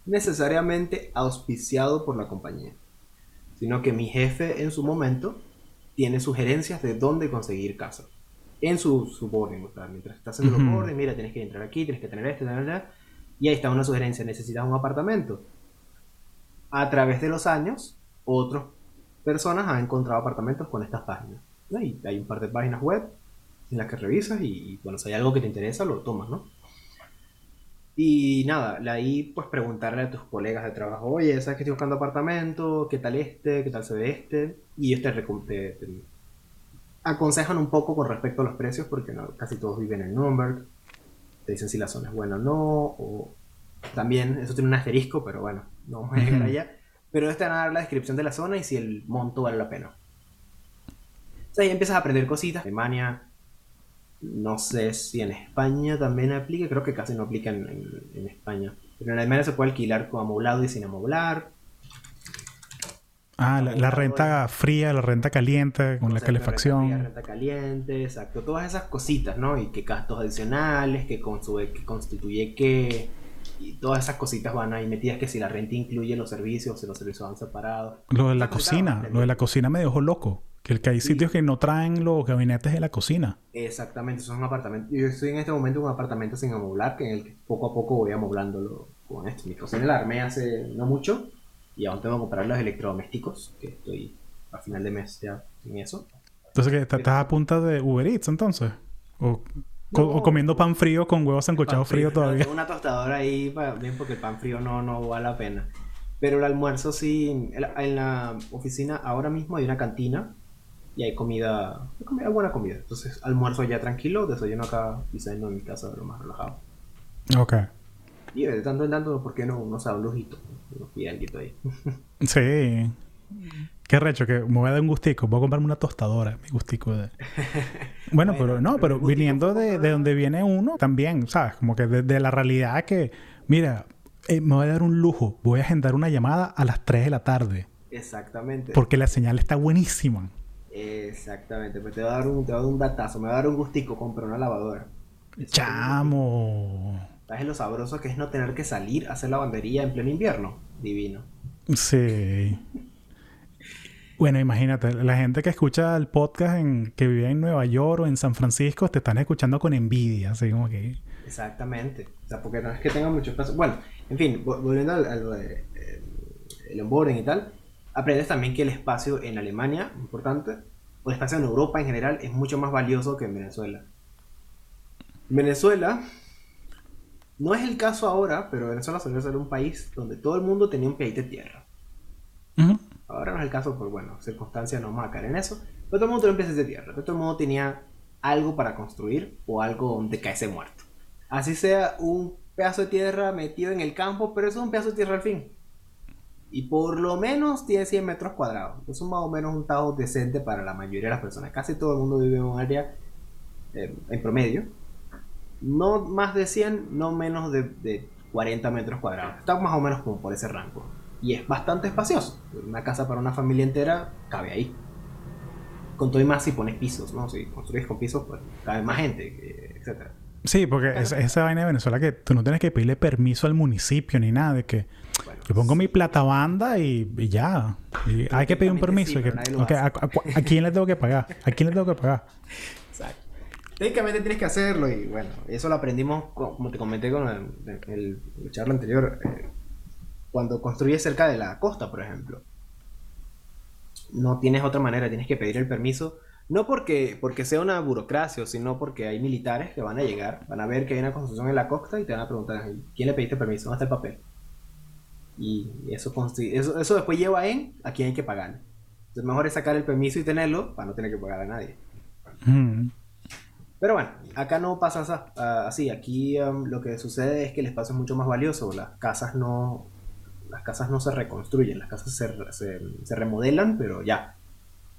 necesariamente auspiciado por la compañía, sino que mi jefe en su momento tiene sugerencias de dónde conseguir casa. En su, su boarding, o sea, mientras estás haciendo el Ujú. boarding, mira, tienes que entrar aquí, tienes que tener esto, tener esto, y ahí está una sugerencia, necesitas un apartamento. A través de los años, otras personas han encontrado apartamentos con estas páginas. ¿no? Y hay un par de páginas web en las que revisas y, bueno, si hay algo que te interesa, lo tomas, ¿no? Y nada, ahí pues preguntarle a tus colegas de trabajo, oye, ¿sabes que estoy buscando apartamento? ¿Qué tal este? ¿Qué tal se ve este? Y ellos te, recom- te- te aconsejan un poco con respecto a los precios porque no, casi todos viven en Nuremberg. Te dicen si la zona es buena o no. O también, eso tiene un asterisco, pero bueno, no vamos a llegar allá. Pero ellos te van a dar la descripción de la zona y si el monto vale la pena. O sea, ahí empiezas a aprender cositas. Alemania, no sé si en España también aplica, creo que casi no aplica en, en- en España. Pero en Alemania se puede alquilar con amoblado y sin amoblar. Ah, la, la renta fría, la renta caliente, con la Concepto de Renta, fría, calefacción. renta caliente, exacto. Todas esas cositas, ¿no? Y qué gastos adicionales, qué, consu- qué constituye qué. y todas esas cositas van ahí metidas que si la renta incluye los servicios, si los servicios van separados. Lo de la cocina, lo de la cocina me dejó loco. Que, que hay sitios que no traen los gabinetes de la cocina. Exactamente, son apartamentos. Yo estoy en este momento en un apartamento sin amoblar, que en el que poco a poco voy amoblándolo con esto. Mi cocina la armé hace no mucho y aún tengo que comprar los electrodomésticos, que estoy a final de mes ya en eso. Entonces, ¿qué? ¿Estás a punta de Uber Eats entonces? ¿O, o comiendo pan frío con huevos sancochados frío, todavía? Tengo una tostadora ahí, bien, porque el pan frío no, no vale la pena. Pero el almuerzo sí, en la oficina ahora mismo hay una cantina y hay comida, hay buena comida. Entonces almuerzo ya tranquilo, desayuno acá y saliendo en mi casa de lo más relajado. Ok. Y de tanto en tanto, ¿por qué no? Uno sabe un lujito. Y algo ahí. sí. Qué recho, que me voy a dar un gustico. Voy a comprarme una tostadora, mi gustico de... Bueno, pero no, pero viniendo de, de, donde viene uno, también, ¿sabes? Como que de, la realidad que, mira, eh, me voy a dar un lujo. Voy a agendar una llamada a las 3 de la tarde. Exactamente. Porque la señal está buenísima. Exactamente, pues te va a dar un, te va a dar un datazo, me va a dar un gustico comprar una lavadora. Chamo. ¿Sabes lo sabroso que es no tener que salir a hacer lavandería en pleno invierno? Divino. Sí. Bueno, imagínate, la gente que escucha el podcast en, que vive en Nueva York o en San Francisco te están escuchando con envidia, así como que... Exactamente. O sea, porque no es que tenga mucho espacio. Bueno, en fin, volviendo al, eh, el onboarding y tal, aprendes también que el espacio en Alemania, importante, o el espacio en Europa en general, es mucho más valioso que en Venezuela. Venezuela, no es el caso ahora, pero Venezuela solía ser un país donde todo el mundo tenía un pie de tierra. Ahora no es el caso por, bueno, circunstancias, no caer en eso. Pero todo el mundo tenía un de tierra. todo el mundo tenía algo para construir o algo donde caerse muerto. Así sea un pedazo de tierra metido en el campo, pero eso es un pedazo de tierra al fin. Y por lo menos tiene 100 metros cuadrados. Es más o menos un tajo decente para la mayoría de las personas. Casi todo el mundo vive en un área eh, en promedio. No más de 100, no menos de, 40 metros cuadrados. Está más o menos como por ese rango. Y es bastante espacioso. Una casa para una familia entera cabe ahí. Con todo y más si pones pisos, ¿no? Si construyes con pisos, pues cabe más gente, etcétera. Sí, porque esa vaina de Venezuela que tú no tienes que pedirle permiso al municipio ni nada, de que yo pongo mi plata banda y, ya. hay que pedir un permiso. a, quién le tengo que pagar? ¿A quién le tengo que pagar? Exacto. Técnicamente tienes que hacerlo y bueno, eso lo aprendimos, como te comenté con el, el, charla anterior, eh, cuando construyes cerca de la costa, por ejemplo. No tienes otra manera, tienes que pedir el permiso no porque, porque sea una burocracia, sino porque hay militares que van a llegar, van a ver que hay una construcción en la costa y te van a preguntar, ¿quién le pediste permiso? ¿Dónde está el papel? Y eso, eso, eso después lleva en a quién hay que pagar. Entonces mejor es sacar el permiso y tenerlo para no tener que pagar a nadie. Mm. Pero bueno, acá no pasa así. Aquí um, lo que sucede es que el espacio es mucho más valioso. Las casas no, las casas no se reconstruyen, las casas se, se, se remodelan, pero ya,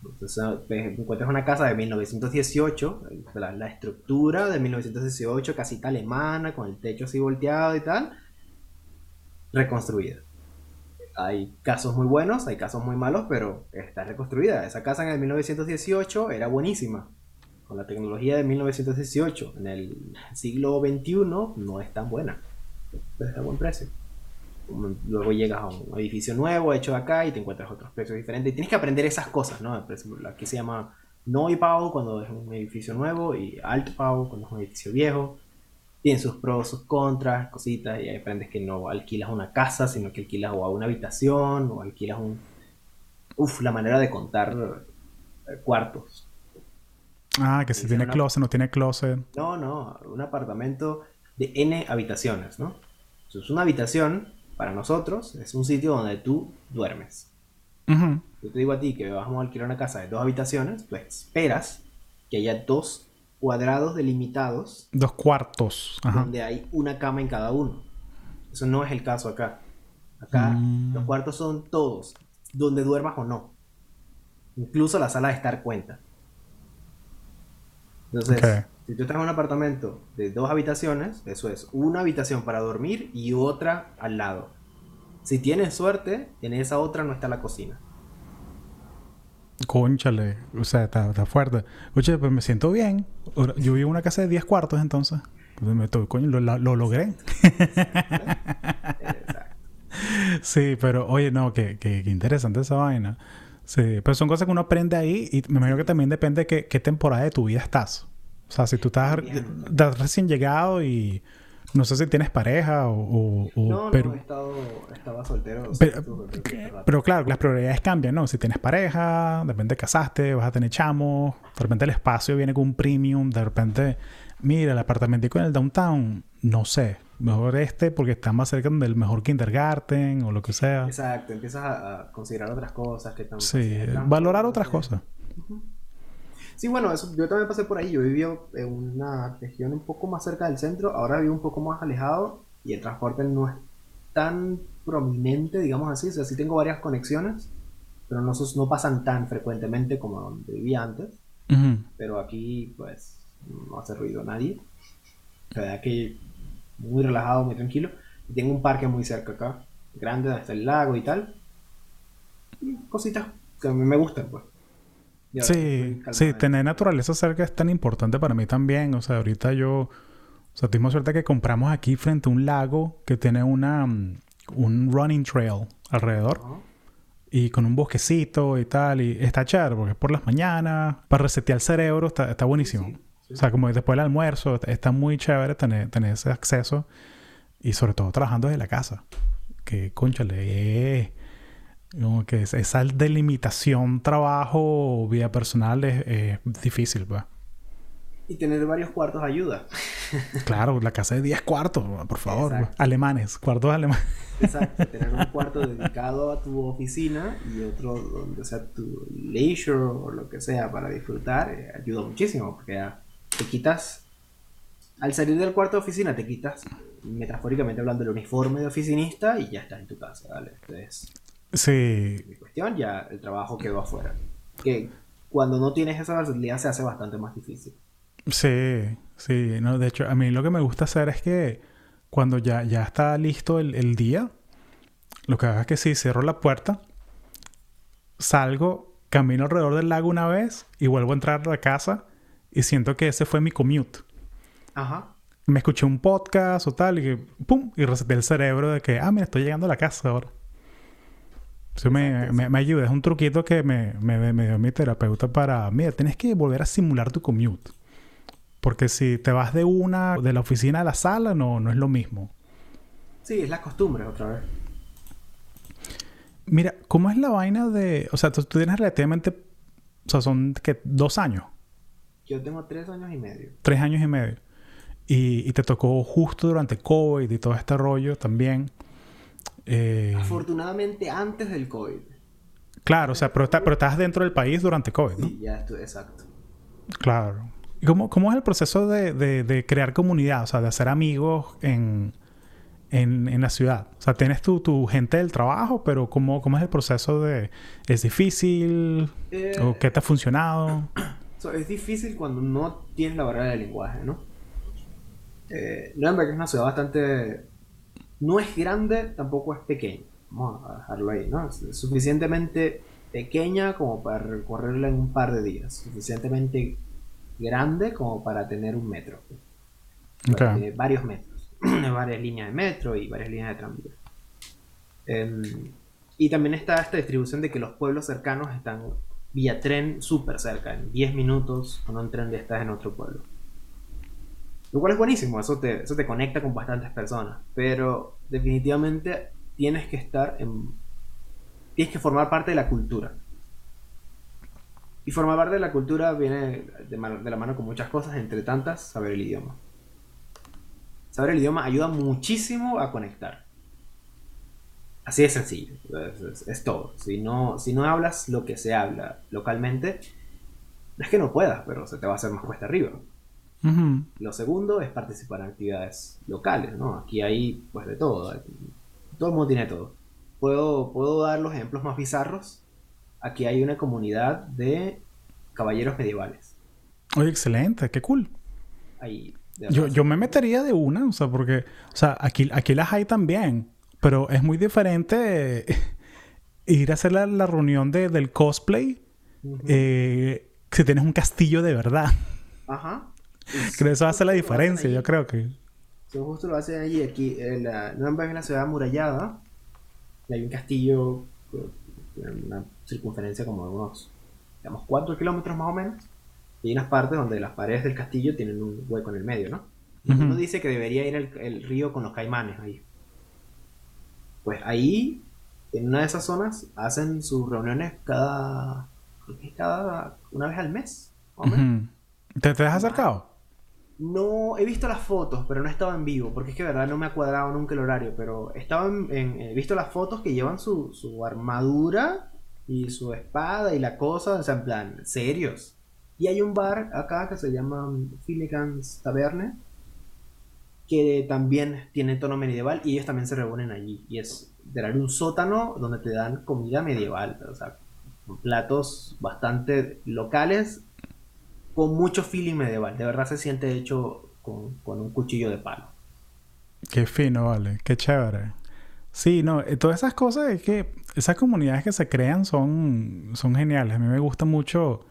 entonces, encuentras una casa de 1918, la, estructura de 1918, casita alemana, con el techo así volteado y tal, reconstruida. Hay casos muy buenos, hay casos muy malos, pero está reconstruida. Esa casa en el 1918 era buenísima. Con la tecnología de 1918, en el siglo XXI no es tan buena, pero está a buen precio luego llegas a un edificio nuevo hecho acá y te encuentras otros precios diferentes. Y tienes que aprender esas cosas, ¿no? Aquí se llama Neubau cuando es un edificio nuevo y Altbau cuando es un edificio viejo. Tienen sus pros, sus contras, cositas, y ahí aprendes que no alquilas una casa, sino que alquilas o una habitación o alquilas un... Uf, la manera de contar eh, cuartos. Ah, que si tiene closet, no tiene closet. No, no, un apartamento de N habitaciones, ¿no? Entonces, una habitación para nosotros es un sitio donde tú duermes. Yo te digo a ti que vamos a alquilar una casa de dos habitaciones, tú esperas que haya dos cuadrados delimitados. Dos cuartos. Donde hay una cama en cada uno. Eso no es el caso acá. Acá mm. los cuartos son todos, donde duermas o no. Incluso la sala de estar cuenta. Entonces, si tú estás en un apartamento de dos habitaciones, eso es una habitación para dormir y otra al lado. Si tienes suerte, en esa otra no está la cocina. Conchale, o sea, está, fuerte. Oye, pues me siento bien. Yo vivo en una casa de 10 cuartos entonces. Me coño, lo, lo- lo logré. Sí, pero oye, no, que, que, que interesante esa vaina. Sí, pero son cosas que uno aprende ahí y me imagino que también depende de qué, qué temporada de tu vida estás. O sea, si tú estás, estás recién llegado y no sé si tienes pareja o... o- o- No, pero, no, he estado, estaba soltero. o sea, pero, claro, las prioridades cambian, ¿no? Si tienes pareja, de repente casaste, vas a tener chamos, de repente el espacio viene con un premium, de repente, mira, el apartamentico en el downtown, no sé, mejor este porque está más cerca del mejor kindergarten o lo que sea. Exacto, empiezas a, a considerar otras cosas que están Sí, valorar otras cosas. Sí, bueno, eso, yo también pasé por ahí. Yo vivía en una región un poco más cerca del centro, ahora vivo un poco más alejado y el transporte no es tan prominente, digamos así. O sea, sí tengo varias conexiones, pero no, no pasan tan frecuentemente como donde vivía antes. Ujú. Pero aquí, pues, no hace ruido nadie. La verdad que muy relajado, muy tranquilo. Y tengo un parque muy cerca acá, grande, donde está el lago y tal. Y cositas que a mí me gustan, pues. Ahora Sí, sí, tener naturaleza cerca es tan importante para mí también. O sea, ahorita yo, o sea, tuvimos suerte que compramos aquí frente a un lago que tiene una, mm, un running trail alrededor Ajá. y con un bosquecito y tal. Y está chévere porque es por las mañanas, para resetear el cerebro, está, está buenísimo. Sí, sí. O sea, como después del almuerzo, está- está muy chévere tener, tener ese acceso y sobre todo trabajando desde la casa. Que, conchale, eh, como que es- esa delimitación trabajo, vida personal es, es difícil, pues. Y tener varios cuartos ayuda. Claro, la casa de 10 cuartos, por favor. Exacto. Alemanes, cuartos alemanes. Exacto, tener un cuarto dedicado a tu oficina y otro donde sea tu leisure o lo que sea para disfrutar, eh, ayuda muchísimo porque ya te quitas, al salir del cuarto de oficina te quitas, metafóricamente hablando, el uniforme de oficinista y ya estás en tu casa, ¿vale? Entonces, Sí, mi cuestión, ya el trabajo quedó afuera. Que cuando no tienes esa versatilidad se hace bastante más difícil. sí, sí. No, de hecho, a mí lo que me gusta hacer es que cuando ya, ya está listo el, el día, lo que hago es que sí, cierro la puerta, salgo, camino alrededor del lago una vez y vuelvo a entrar a la casa y siento que ese fue mi commute. Ajá. Me escuché un podcast o tal y que, ¡pum! Y reseté el cerebro de que, ah, mira, estoy llegando a la casa ahora. Eso me, me, ayuda. Es un truquito que me, me, me dio mi terapeuta para, mira, tienes que volver a simular tu commute. Porque si te vas de una, de la oficina a la sala, no, no es lo mismo. Sí, es la costumbre otra vez. Mira, ¿cómo es la vaina de... O sea, tú, tú tienes relativamente... O sea, son, que Dos años. Yo tengo tres años y medio. Tres años y medio. Y, y te tocó justo durante COVID y todo este rollo también. Eh, Afortunadamente antes del COVID. claro, o sea, pero, está- pero estás dentro del país durante COVID, ¿no? Sí, ya estoy, exacto. Claro. ¿Y cómo, cómo es el proceso de, de- de crear comunidad? O sea, de hacer amigos en, en, en la ciudad. O sea, tienes tu, tu gente del trabajo, pero ¿cómo, cómo es el proceso de... ¿Es difícil? Eh, ¿O qué te ha funcionado? so, es difícil cuando no tienes la barrera del lenguaje, ¿no? Eh, Nuremberg es una ciudad bastante... No es grande, tampoco es pequeña. Vamos a dejarlo ahí, ¿no? Es suficientemente pequeña como para recorrerla en un par de días. Suficientemente grande como para tener un metro. Varios metros. varias líneas de metro y varias líneas de tranvía. Em, y también está esta distribución de que los pueblos cercanos están vía tren súper cerca. En 10 minutos con un tren ya estás en otro pueblo. Lo cual es buenísimo, eso te, eso te conecta con bastantes personas. Pero definitivamente tienes que estar en... Tienes que formar parte de la cultura. Y formar parte de la cultura viene de, la mano con muchas cosas, entre tantas, saber el idioma. Saber el idioma ayuda muchísimo a conectar. Así de sencillo, es todo. Si no, si no hablas lo que se habla localmente, no es que no puedas, pero se te va a hacer más cuesta arriba. Lo segundo es participar en actividades locales, ¿no? Aquí hay pues de todo. Todo el mundo tiene todo. Puedo, puedo dar los ejemplos más bizarros. Aquí hay una comunidad de caballeros medievales. Oye, excelente. Qué cool. Ahí, Yo, yo me metería de una, o sea, porque, o sea, aquí, aquí las hay también, pero es muy diferente ir a hacer la, la reunión de, del cosplay eh, si tienes un castillo de verdad. Ajá. Creo que eso hace la diferencia, yo creo que. Eso justo lo hacen allí. Aquí, en la, Nuremberg es la ciudad amurallada. Y hay un castillo en una circunferencia como de unos, digamos, 4 kilómetros más o menos. Y hay unas partes donde las paredes del castillo tienen un hueco en el medio, ¿no? Y uno dice que debería ir el, el río con los caimanes ahí. Pues ahí, en una de esas zonas, hacen sus reuniones cada, cada una vez al mes. ¿Te, ¿Te has acercado? No, he visto las fotos, pero no he estado en vivo, porque es que verdad no me ha cuadrado nunca el horario, pero estaba en, he visto las fotos que llevan su, su armadura y su espada y la cosa, o sea, en plan, serios. Y hay un bar acá que se llama Finnegans Taverne, que también tiene tono medieval y ellos también se reúnen allí. Y es tener un sótano donde te dan comida medieval, o sea, platos bastante locales con mucho feeling medieval. De verdad se siente hecho con, un cuchillo de palo. Qué fino, vale. Qué chévere. Sí, no, eh, todas esas cosas es que esas comunidades que se crean son, son geniales. A mí me gusta mucho. O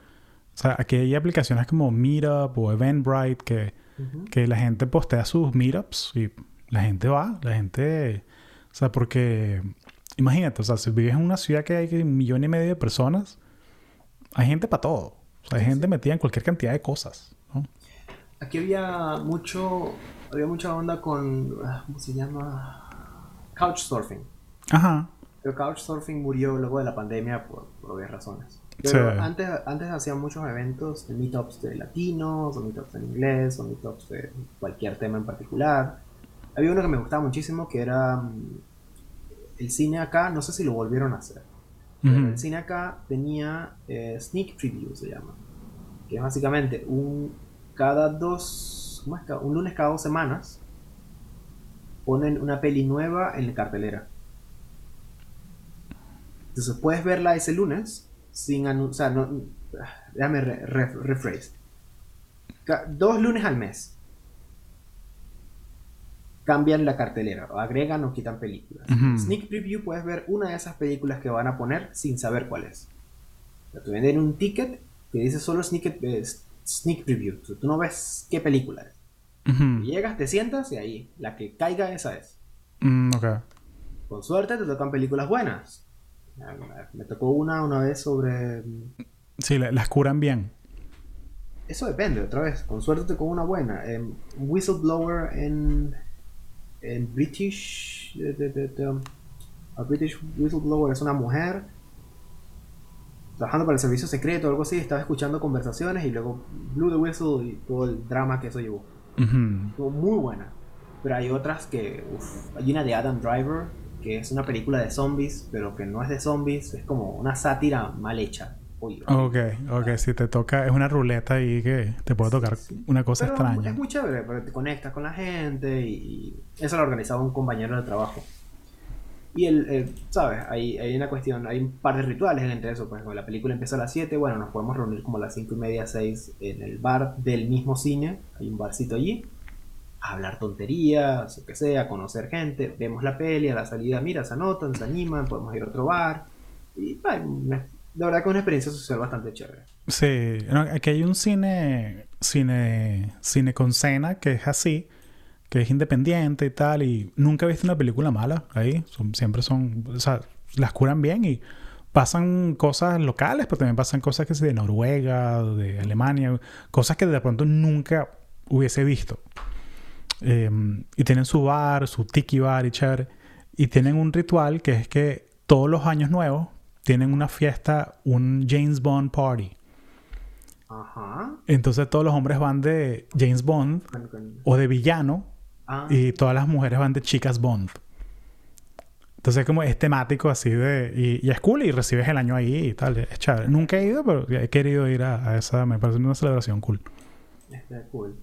sea, aquí hay aplicaciones como Meetup o Eventbrite que que la gente postea sus meetups y la gente va, la gente, o sea, porque imagínate, o sea, si vives en una ciudad que hay un millón y medio de personas, hay gente para todo, o sea, hay gente metida en cualquier cantidad de cosas, ¿no? Aquí había mucho, había mucha onda con, ah, ¿cómo se llama? Couchsurfing. Ajá. Pero Couchsurfing murió luego de la pandemia por, por obvias razones. Pero antes, antes hacían muchos eventos de meetups de latinos, o meetups en inglés, o meetups de cualquier tema en particular. Había uno que me gustaba muchísimo que era mm, el cine acá, no sé si lo volvieron a hacer. El cine acá tenía eh, sneak preview, se llama. Que es básicamente un cada dos. Un lunes cada dos semanas ponen una peli nueva en la cartelera. Entonces puedes verla ese lunes sin anunciar, no, déjame rephrase. Dos lunes al mes cambian la cartelera, o agregan o quitan películas. Sneak preview puedes ver una de esas películas que van a poner sin saber cuál es. te venden un ticket que dice solo sneak, eh, sneak preview. tú no ves qué película es. llegas, te sientas y ahí, la que caiga esa es. Mm, Con suerte te tocan películas buenas. Me tocó una una vez sobre... Sí, las curan bien. Eso depende, otra vez. Con suerte te tocó una buena. Um, whistleblower en, en British... Um, a British Whistleblower es una mujer trabajando para el servicio secreto o algo así. Estaba escuchando conversaciones y luego blew the whistle y todo el drama que eso llevó. Estuvo muy buena. Pero hay otras que... Uf, hay una de Adam Driver que es una película de zombies, pero que no es de zombies, es como una sátira mal hecha. Ok, ok, si te toca, es una ruleta ahí que te puede tocar una cosa extraña. Es muy chévere, porque te conectas con la gente y, eso lo organizaba un compañero de trabajo. Y el, ¿sabes? Hay, hay una cuestión, hay un par de rituales entre eso. Pues la película empieza a las 7, bueno, nos podemos reunir como a las 5 y media, 6 en el bar del mismo cine. Hay un barcito allí hablar tonterías, o que sea, conocer gente, vemos la peli, a la salida, mira, se anotan, se animan, podemos ir a otro bar. Y la verdad que es una experiencia social bastante chévere. Sí, aquí hay un cine, cine, cine con cena que es así, que es independiente y tal, y nunca he visto una película mala ahí, son, siempre son, o sea, las curan bien y pasan cosas locales, pero también pasan cosas que se de Noruega, de Alemania, cosas que de pronto nunca hubiese visto. Em, y tienen su bar, su tiki bar y chévere. Y tienen un ritual que es que todos los años nuevos tienen una fiesta, un James Bond party. Ajá. Entonces todos los hombres van de James Bond o de villano ah. y todas las mujeres van de chicas Bond. Entonces como es temático así de... Y, es cool y recibes el año ahí y tal. Es chévere. Nunca he ido, pero he querido ir a, a esa... Me parece una celebración cool. Está cool.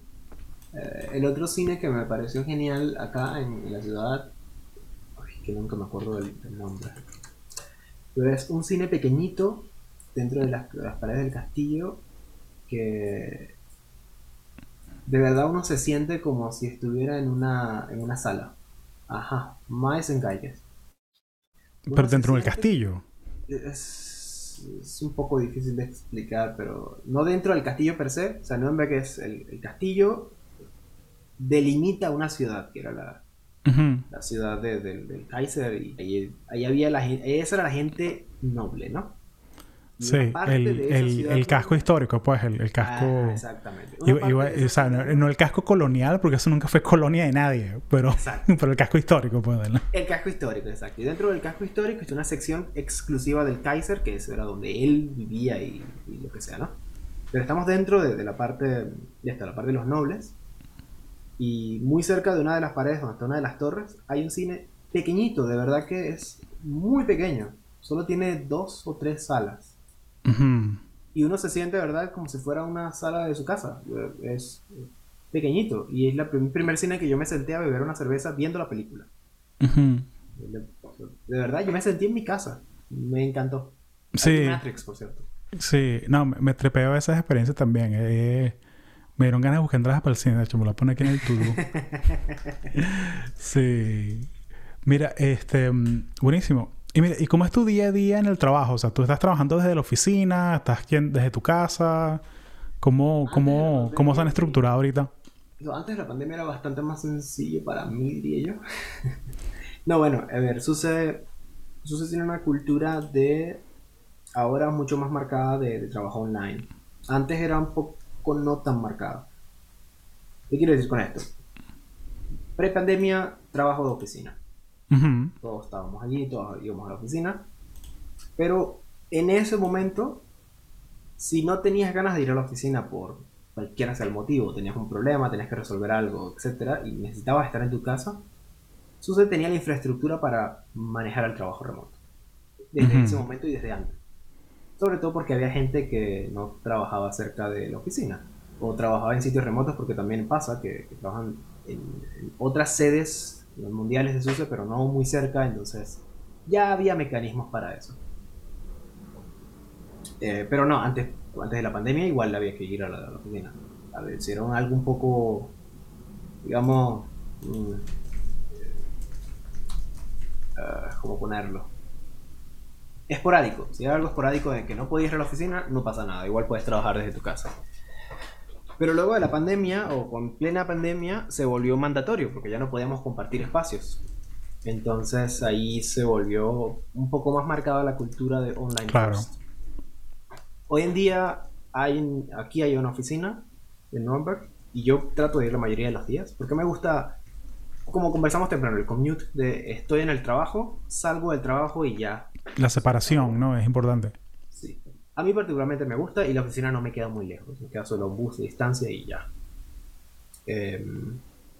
Eh, el otro cine que me pareció genial acá en, la ciudad, que nunca me acuerdo del, nombre, pero es un cine pequeñito dentro de las, paredes del castillo que de verdad uno se siente como si estuviera en una, en una sala. Ajá, más en calles. Pero dentro del castillo. es un poco difícil de explicar, pero no dentro del castillo per se, o sea, no en que es el, el castillo delimita una ciudad, que era la, la ciudad del Kaiser, y ahí, ahí, había la gente, esa era la gente noble, ¿no? Sí, el, casco histórico, pues, el, casco... exactamente. o sea, no, el casco colonial, porque eso nunca fue colonia de nadie, pero, pero el casco histórico, pues. El casco histórico, exacto. Y dentro del casco histórico es una sección exclusiva del Kaiser, que eso era donde él vivía y, lo que sea, ¿no? Pero estamos dentro de, la parte, de esta, la parte de los nobles, y muy cerca de una de las paredes, donde está una de las torres, hay un cine pequeñito, de verdad que es muy pequeño. Solo tiene dos o tres salas y uno se siente, ¿verdad? Como si fuera una sala de su casa. Es pequeñito. Y es la primer cine que yo me senté a beber una cerveza viendo la película. de, verdad, yo me sentí en mi casa. Me encantó. Sí. Matrix, por cierto. Sí, no, me, trepeo esas experiencias también. Eh, me dieron ganas de buscar entradas para el cine. De hecho, me lo pone aquí en el tubo. sí. Mira, este... Mm, buenísimo. Y mira, ¿y cómo es tu día a día en el trabajo? O sea, tú estás trabajando desde la oficina, estás desde tu casa. ¿Cómo, cómo, cómo se han estructurado ahorita? Antes de la pandemia era bastante más sencillo para mí, diría yo. no, bueno, a ver, sucede, sucede tiene una cultura de ahora mucho más marcada de, trabajo online. Antes era un poco no tan marcada. ¿Qué quiero decir con esto? Pre-pandemia, trabajo de oficina. Todos estábamos allí, todos íbamos a la oficina. Pero en ese momento, si no tenías ganas de ir a la oficina por cualquiera sea el motivo, tenías un problema, tenías que resolver algo, etc., y necesitabas estar en tu casa, SUSE tenía la infraestructura para manejar el trabajo remoto. Desde ese momento y desde antes. Sobre todo porque había gente que no trabajaba cerca de la oficina o trabajaba en sitios remotos porque también pasa que, trabajan en otras sedes mundiales de SUSE, pero no muy cerca, entonces ya había mecanismos para eso. Eh, pero no, antes, antes de la pandemia igual había que ir a la, oficina. A era algo un poco, digamos, mm, eh, ¿cómo ponerlo? Esporádico. Si era algo esporádico de que no podías ir a la oficina, no pasa nada. Igual puedes trabajar desde tu casa. Pero luego de la pandemia, o con plena pandemia, se volvió mandatorio, porque ya no podíamos compartir espacios. Entonces ahí se volvió un poco más marcada la cultura de online. Claro. Hoy en día hay, aquí hay una oficina en Nürnberg y yo trato de ir la mayoría de los días porque me gusta, como conversamos temprano, el commute de estoy en el trabajo, salgo del trabajo y ya. La separación, ¿no? Es importante. A mí particularmente me gusta y la oficina no me queda muy lejos, me queda solo un bus de distancia y ya. Em,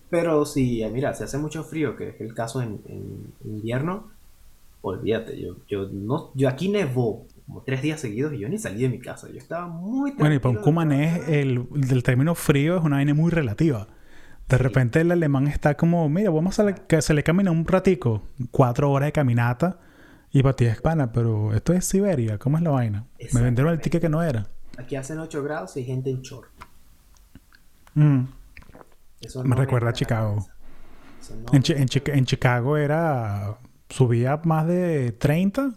pero si, mira, si hace mucho frío, que es el caso en, invierno, olvídate, yo, yo, no, yo aquí nevó como tres días seguidos y yo ni salí de mi casa, yo estaba muy Bueno, y para un el, del término frío es una vaina muy relativa. De repente el alemán está como, mira, vamos a que se le camina un ratico, cuatro horas de caminata y para ti es pana, pero esto es Siberia, ¿cómo es la vaina? Me vendieron el ticket que no era. Aquí hacen 8 grados y hay gente en short. Mm. me recuerda a Chicago. en, en, Chicago era. Subía más de 30,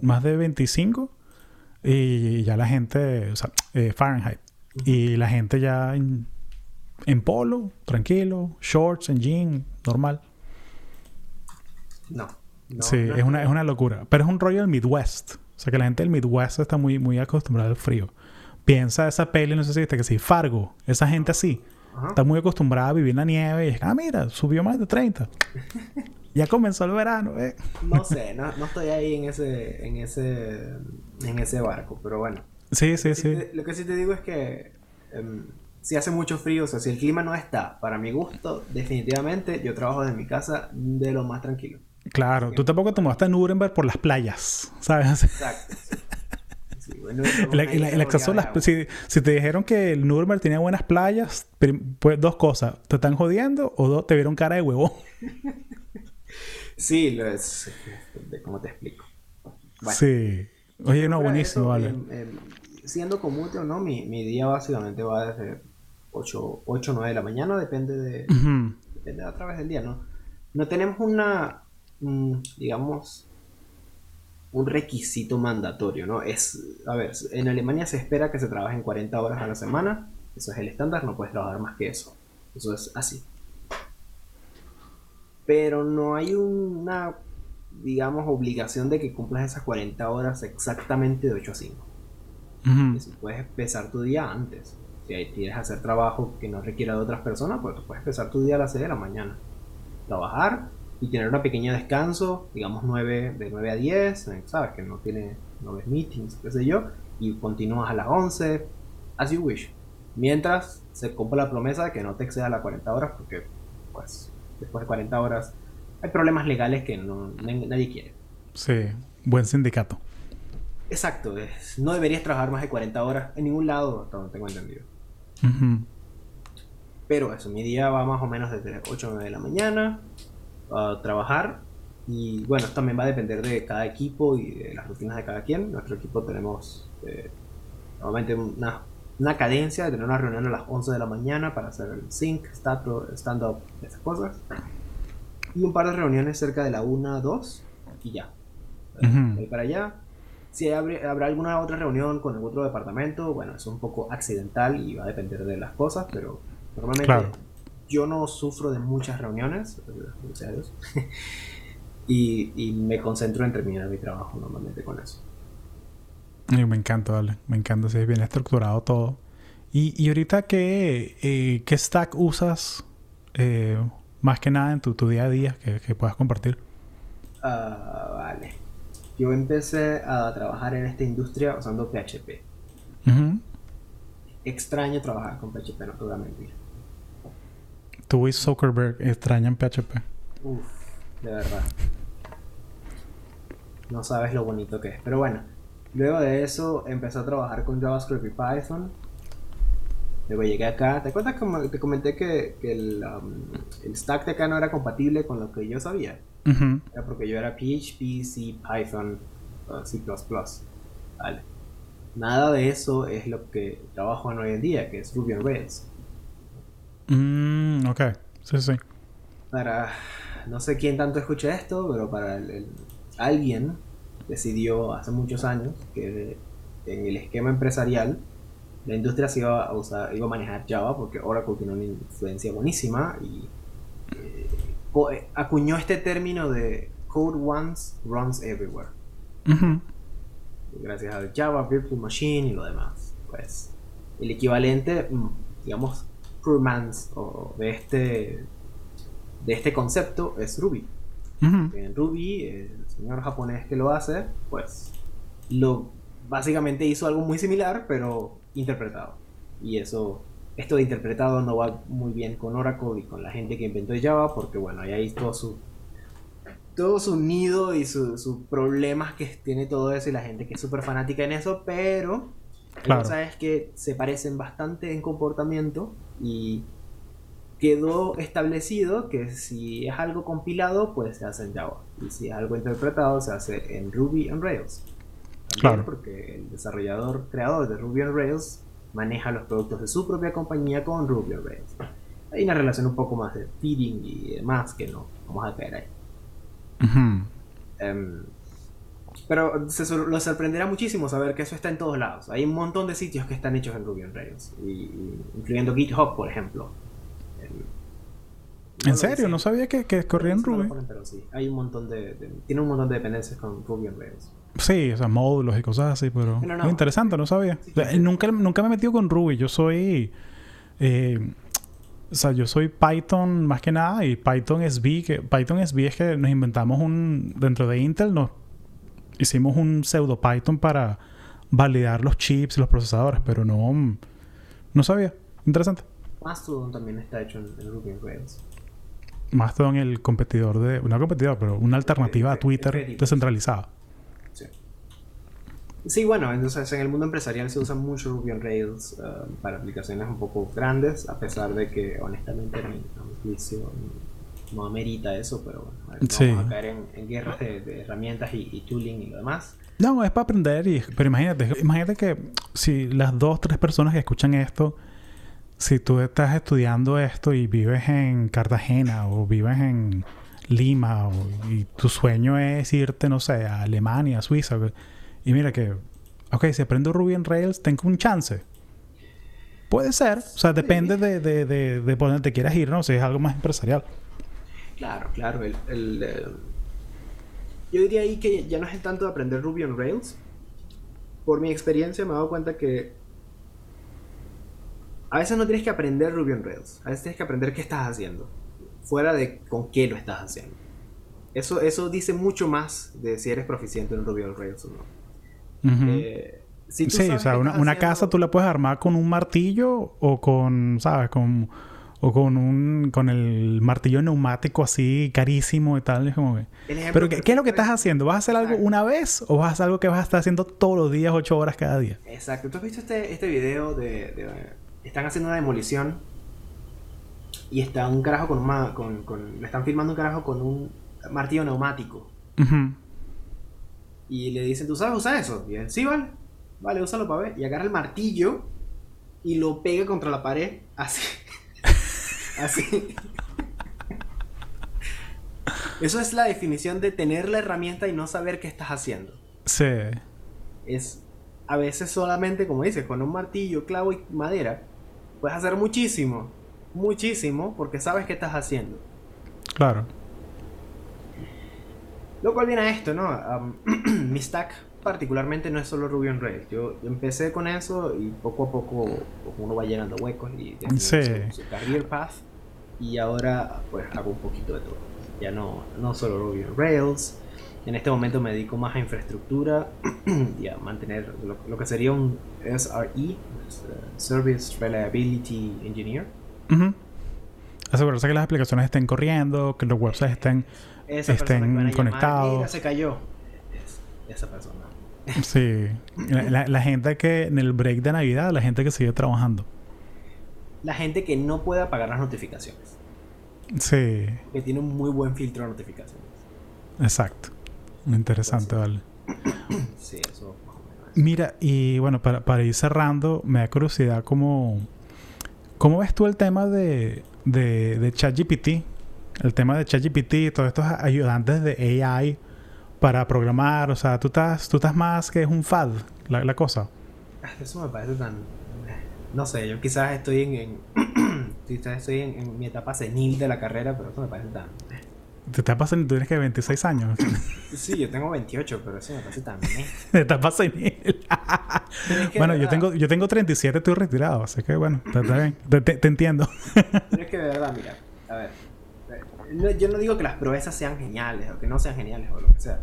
más de 25, y ya la gente. O sea, eh, Fahrenheit. Y la gente ya en, en polo, tranquilo, shorts, en jean, normal. No sí, es, una, es una locura. Pero es un rollo del Midwest. O sea, que la gente del Midwest está muy, muy acostumbrada al frío. Piensa esa peli, no sé si viste, que sí, Fargo. Esa gente así. Está muy acostumbrada a vivir en la nieve. Y es, ah, mira, subió más de 30. ya comenzó el verano, ¿eh? no sé, no, no, estoy ahí en ese, en ese, en ese barco, pero bueno. Sí, sí, sí. lo que sí te digo es que em, si hace mucho frío, o sea, si el clima no está para mi gusto, definitivamente yo trabajo desde mi casa de lo más tranquilo. Claro, tú tampoco te mudaste a Nuremberg por las playas, ¿sabes? Exacto. si, te dijeron que el Nuremberg tenía buenas playas, pues dos cosas, te están jodiendo o dos, te vieron cara de huevo. sí, lo es, ¿cómo te explico? sí. Oye, no, buenísimo, vale. siendo común o no, mi, mi, día básicamente va desde 8 o 9 de la mañana, depende de, depende a través del día, ¿no? No tenemos una, digamos, un requisito mandatorio, ¿no? Es, a ver, en Alemania se espera que se trabajen 40 horas a la semana, eso es el estándar, no puedes trabajar más que eso, eso es así. Pero no hay una, digamos, obligación de que cumplas esas 40 horas exactamente de 8 a 5. puedes empezar tu día antes. Si quieres hacer trabajo que no requiera de otras personas, pues puedes empezar tu día a las 6 de la mañana. Trabajar, y tener una pequeña descanso, digamos 9, de 9 a 10, eh, sabes que no tiene, no ves meetings, qué sé yo, y continúas a las 11, as you wish. Mientras se cumpla la promesa de que no te exceda las 40 horas, porque pues después de 40 horas hay problemas legales que no, nadie quiere. Sí, buen sindicato. Exacto, es, no deberías trabajar más de 40 horas en ningún lado, hasta donde tengo entendido. Pero eso, mi día va más o menos desde 8 a 9 de la mañana, a trabajar. Y bueno, también va a depender de cada equipo y de las rutinas de cada quien. Nuestro equipo tenemos eh, normalmente una, una, cadencia de tener una reunión a las 11 de la mañana para hacer el sync, stand-up, esas cosas. Y un par de reuniones cerca de la 1, 2 y ya. para allá. Si habrá alguna otra reunión con el otro departamento, bueno, es un poco accidental y va a depender de las cosas, pero normalmente yo no sufro de muchas reuniones, gracias a Dios. y, me concentro en terminar mi trabajo normalmente con eso. me encanta, dale. Me encanta, es bien estructurado todo. Y, y ahorita, ¿qué, eh, ¿qué stack usas eh, más que nada en tu, tu día a día que, puedas compartir? Ah, vale. Yo empecé a trabajar en esta industria usando PHP. Extraño trabajar con PHP, no te voy a mentir tú y Zuckerberg extrañan PHP. Uf, de verdad. No sabes lo bonito que es. Pero bueno, luego de eso empecé a trabajar con JavaScript y Python. Luego llegué acá. ¿Te acuerdas que te comenté que, um, el, stack de acá no era compatible con lo que yo sabía? Era porque yo era PHP, C, Python, uh, C++. Vale. Nada de eso es lo que trabajo en hoy en día, que es Ruby on Rails. Mm, ok, sí, sí. Para, no sé quién tanto escucha esto, pero para alguien decidió hace muchos años que en el esquema empresarial la industria se iba a usar, iba a manejar Java porque Oracle tiene una influencia buenísima y eh, eh, acuñó este término de code once runs everywhere. Gracias a Java, Virtual Machine y lo demás. Pues el equivalente, mm, o de este, de este concepto es Ruby. En Ruby, el señor japonés que lo hace, pues lo básicamente hizo algo muy similar, pero interpretado. Y eso, esto de interpretado no va muy bien con Oracle y con la gente que inventó Java, porque bueno, ahí todo su todo su nido y sus problemas que tiene todo eso y la gente que es súper fanática en eso, pero la cosa es que se parecen bastante en comportamiento y quedó establecido que si es algo compilado, pues se hace en Java. Y si es algo interpretado, se hace en Ruby on Rails. claro. Porque el desarrollador creador de Ruby on Rails maneja los productos de su propia compañía con Ruby on Rails. Hay una relación un poco más de feeding y demás que no vamos a caer ahí. Pero se lo sorprenderá muchísimo saber que eso está en todos lados. Hay un montón de sitios que están hechos en Ruby on Rails, incluyendo GitHub, por ejemplo. ¿En serio? No sabía que, que corría en Ruby. pero sí, hay un montón de, Tiene un montón de dependencias con Ruby on Rails. Sí, o sea, módulos y cosas así, pero... es interesante, no sabía. nunca, nunca me he metido con Ruby. Yo soy... Eh, o sea, yo soy Python más que nada y Python SB, que Python SB es que nos inventamos un... Dentro de Intel nos hicimos un pseudo Python para validar los chips y los procesadores, pero no, no sabía. Interesante. Mastodon también está hecho en, Ruby on Rails. Mastodon, el competidor de. Una competidor, pero una alternativa a Twitter descentralizada. Sí. Sí, bueno, entonces en el mundo empresarial se usa mucho Ruby on Rails uh, para aplicaciones un poco grandes, a pesar de que honestamente en mi juicio no amerita eso, pero bueno, vamos a caer en, guerras de, herramientas y, tooling y lo demás. No, es para aprender, y, pero imagínate, imagínate que si las dos, tres personas que escuchan esto, si tú estás estudiando esto y vives en Cartagena o vives en Lima y tu sueño es irte, no sé, a Alemania, a Suiza. Y mira que, ok, si aprendo Ruby en Rails, tengo un chance. Puede ser, o sea, depende de, de, de, de por donde te quieras ir, ¿no? Si es algo más empresarial. Claro, claro. El, el, eh, yo diría ahí que ya no es tanto de aprender Ruby on Rails. Por mi experiencia me he dado cuenta que a veces no tienes que aprender Ruby on Rails. A veces tienes que aprender qué estás haciendo. Fuera de con qué lo estás haciendo. Eso, eso dice mucho más de si eres proficiente en Ruby on Rails o no. eh, si sí, o sea, una, una casa tú la puedes armar con un martillo o con, ¿sabes? Con o con un con el martillo neumático así carísimo y tal. como Pero ¿qué, es lo que estás haciendo? ¿Vas a hacer algo una vez o vas a hacer algo que vas a estar haciendo todos los días, ocho horas cada día? Exacto. ¿Tú has visto este, este video de, Están haciendo una demolición y está un carajo con un... Con, con, le están filmando un carajo con un martillo neumático. Y le dicen, ¿tú sabes usar eso? Y él, sí, vale. Vale, úsalo para ver. Y agarra el martillo y lo pega contra la pared así. Así. Eso es la definición de tener la herramienta y no saber qué estás haciendo. Sí. Es a veces solamente, como dices, con un martillo, clavo y madera, puedes hacer muchísimo. Muchísimo porque sabes qué estás haciendo. Claro. Lo cual viene a esto, ¿no? mi stack particularmente no es solo Ruby on Rails. Yo, empecé con eso y poco a poco uno va llenando huecos y sí. su, su, career path y ahora pues hago un poquito de todo. Ya no, no solo Ruby on Rails. En este momento me dedico más a infraestructura y a mantener lo, que sería un SRE, uh, Service Reliability Engineer. Asegurarse que las aplicaciones estén corriendo, que los websites estén, estén conectados. se cayó. esa persona. Sí, la, la, gente que en el break de Navidad, la gente que sigue trabajando la gente que no puede apagar las notificaciones. Sí. Que tiene un muy buen filtro de notificaciones. Exacto. Interesante, vale. sí, eso Mira, y bueno, para, para, ir cerrando, me da curiosidad cómo, cómo ves tú el tema de, de, de ChatGPT, el tema de ChatGPT y todos estos ayudantes de AI para programar, o sea, tú estás, tú estás más que es un fad, la, la cosa. Ah, eso me parece tan no sé, yo quizás estoy en, quizás estoy en, mi etapa senil de la carrera, pero eso me parece tan... ¿Te etapa senil? Tú tienes que 26 años. sí, yo tengo 28, pero eso me parece tan... ¿Te etapa senil. bueno, yo tengo, yo tengo 37, estoy retirado, así que bueno, está, bien. Te, entiendo. pero es que de verdad, mira, a ver, yo no digo que las proezas sean geniales o que no sean geniales o lo que sea,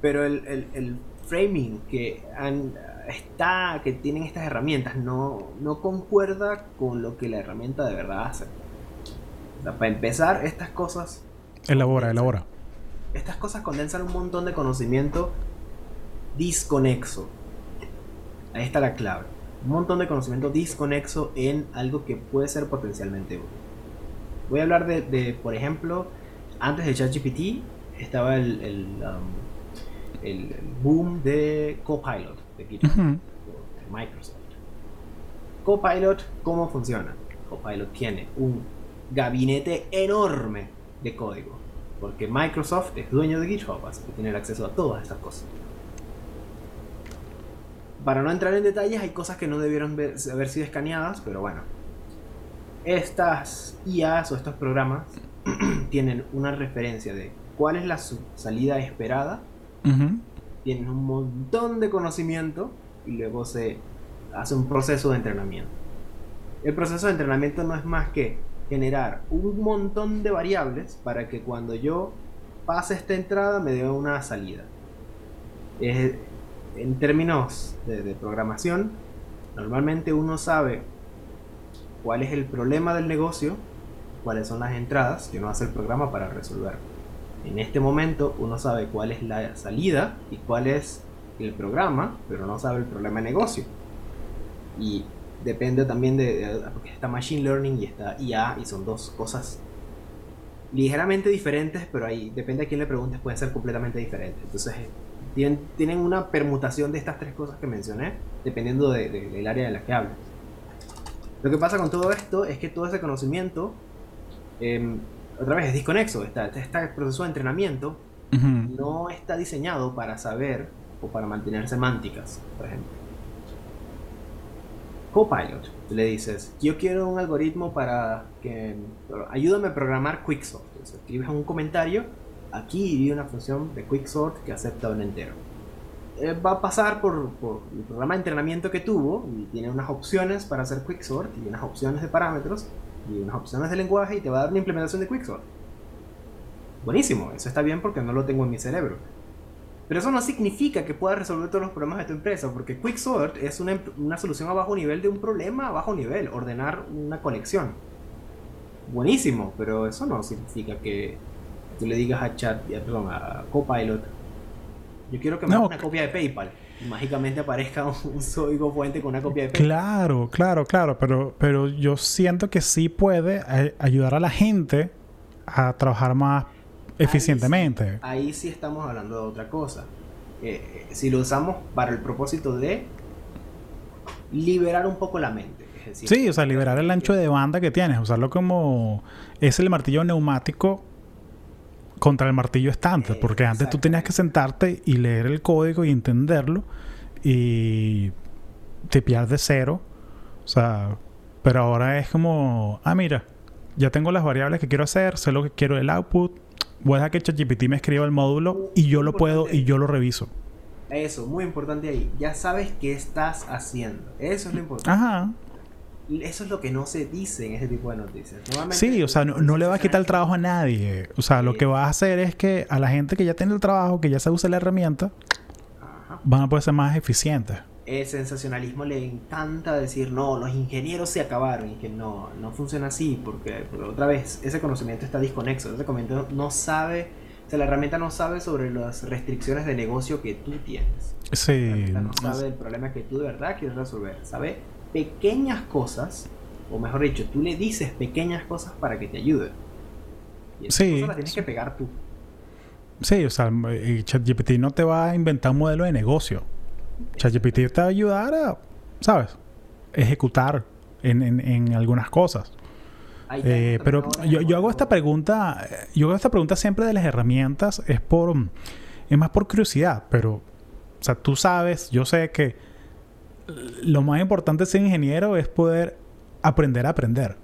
pero el, el, el framing que han está, que tienen estas herramientas no, no concuerda con lo que la herramienta de verdad hace. para empezar, estas cosas... Elabora, elabora. Estas cosas condensan un montón de conocimiento disconexo. Ahí está la clave. Un montón de conocimiento disconexo en algo que puede ser potencialmente útil. Voy a hablar de, por ejemplo, antes de ChatGPT estaba el, el, um, el boom de Copilot de GitHub, Microsoft. Copilot, ¿cómo funciona? Copilot tiene un gabinete enorme de código, porque Microsoft es dueño de GitHub, así que tiene acceso a todas estas cosas. Para no entrar en detalles, hay cosas que no debieron haber sido escaneadas, pero bueno. Estas IAs o estos programas tienen una referencia de cuál es la salida esperada tienen un montón de conocimiento y luego se hace un proceso de entrenamiento. El proceso de entrenamiento no es más que generar un montón de variables para que cuando yo pase esta entrada me dé una salida. en términos de, de programación, normalmente uno sabe cuál es el problema del negocio, cuáles son las entradas que uno hace el programa para resolverlo. En este momento uno sabe cuál es la salida y cuál es el programa, pero no sabe el problema de negocio. Y depende también de, porque está Machine Learning y está IA y son dos cosas ligeramente diferentes, pero ahí depende a quién le preguntes, pueden ser completamente diferentes. Entonces tienen, tienen una permutación de estas tres cosas que mencioné, dependiendo del área de la que hables. Lo que pasa con todo esto es que todo ese conocimiento eh, otra vez, es disconexo. Este proceso de entrenamiento no está diseñado para saber o para mantener semánticas, por ejemplo. Copilot, le dices, yo quiero un algoritmo para que ayúdame a programar Quicksort. Entonces, escribes un comentario, aquí hay una función de Quicksort que acepta un entero. Eh, va a pasar por, por, el programa de entrenamiento que tuvo y tiene unas opciones para hacer Quicksort y unas opciones de parámetros y unas opciones de lenguaje y te va a dar una implementación de Quicksort. Buenísimo, eso está bien porque no lo tengo en mi cerebro. Pero eso no significa que pueda resolver todos los problemas de tu empresa, porque Quicksort es una, una, solución a bajo nivel de un problema a bajo nivel, ordenar una colección. Buenísimo, pero eso no significa que tú le digas a Chat, perdón, a Copilot, yo quiero que me haga una copia de PayPal. Mágicamente aparezca un, código fuente con una copia de. Claro, claro, claro, pero, pero yo siento que sí puede eh, ayudar a la gente a trabajar más eficientemente. Ahí sí, estamos hablando de otra cosa. Eh, si lo usamos para el propósito de liberar un poco la mente. sí, o sea, liberar el ancho de banda que tienes, usarlo como es el martillo neumático contra el martillo estante, porque antes tú tenías que sentarte y leer el código y entenderlo y te de cero, o sea, pero ahora es como, ah, mira, ya tengo las variables que quiero hacer, sé lo que quiero del output, voy a dejar que ChatGPT me escriba el módulo y yo lo puedo y yo lo reviso. Eso, muy importante ahí. Ya sabes qué estás haciendo. Eso es lo importante. Ajá. Eso es lo que no se dice en ese tipo de noticias. sí, o sea, no, le va a quitar el trabajo a nadie. O sea, lo que va a hacer es que a la gente que ya tiene el trabajo, que ya se usa la herramienta, van a poder ser más eficientes. El sensacionalismo le encanta decir, no, los ingenieros se acabaron y que no, no funciona así, porque, otra vez, ese conocimiento está desconexo, ese conocimiento no sabe, o sea, la herramienta no sabe sobre las restricciones de negocio que tú tienes. Sí. La no sabe el problema que tú de verdad quieres resolver, sabe pequeñas cosas, o mejor dicho, tú le dices pequeñas cosas para que te ayude. Y esas sí. cosas las tienes que pegar tú. Sí, o sea, ChatGPT no te va a inventar un modelo de negocio. ChatGPT te va a ayudar a, ¿sabes? Ejecutar en, en, algunas cosas. Eh, pero yo, yo, hago esta pregunta, yo hago esta pregunta siempre de las herramientas, es por, es más por curiosidad, pero, o sea, tú sabes, yo sé que lo más importante de ser ingeniero es poder aprender a aprender.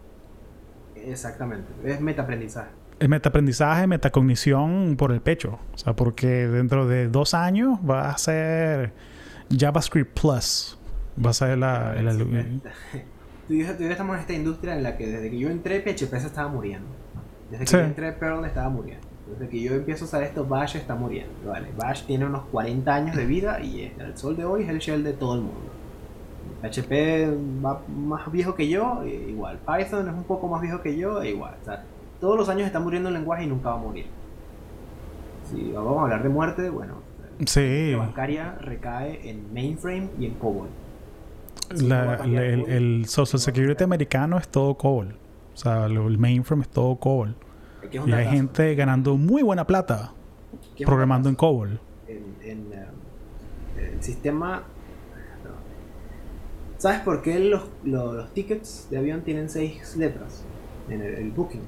Exactamente, es metaaprendizaje. Es metaaprendizaje, metacognición por el pecho. O sea, porque dentro de dos años va a ser JavaScript Plus. Va a ser la... Tú y yo estamos en esta industria en la que desde que yo entré PHP se estaba muriendo. Desde que yo entré Perl estaba muriendo. Desde que yo empiezo a usar esto, Bash está muriendo. Vale, Bash tiene unos 40 años de vida y el sol de hoy es el shell de todo el mundo. PHP va más viejo que yo, e igual. Python es un poco más viejo que yo, e igual. O sea, todos los años está muriendo el lenguaje y nunca va a morir. Si vamos a hablar de muerte, bueno. Sí. La bancaria recae en mainframe y en COBOL. el, Social Security americano es todo COBOL. O sea, el mainframe es todo COBOL. y hay gente ganando muy buena plata programando en COBOL. En, eh, el sistema ¿Sabes por qué los, los, tickets de avión tienen seis letras en el, booking?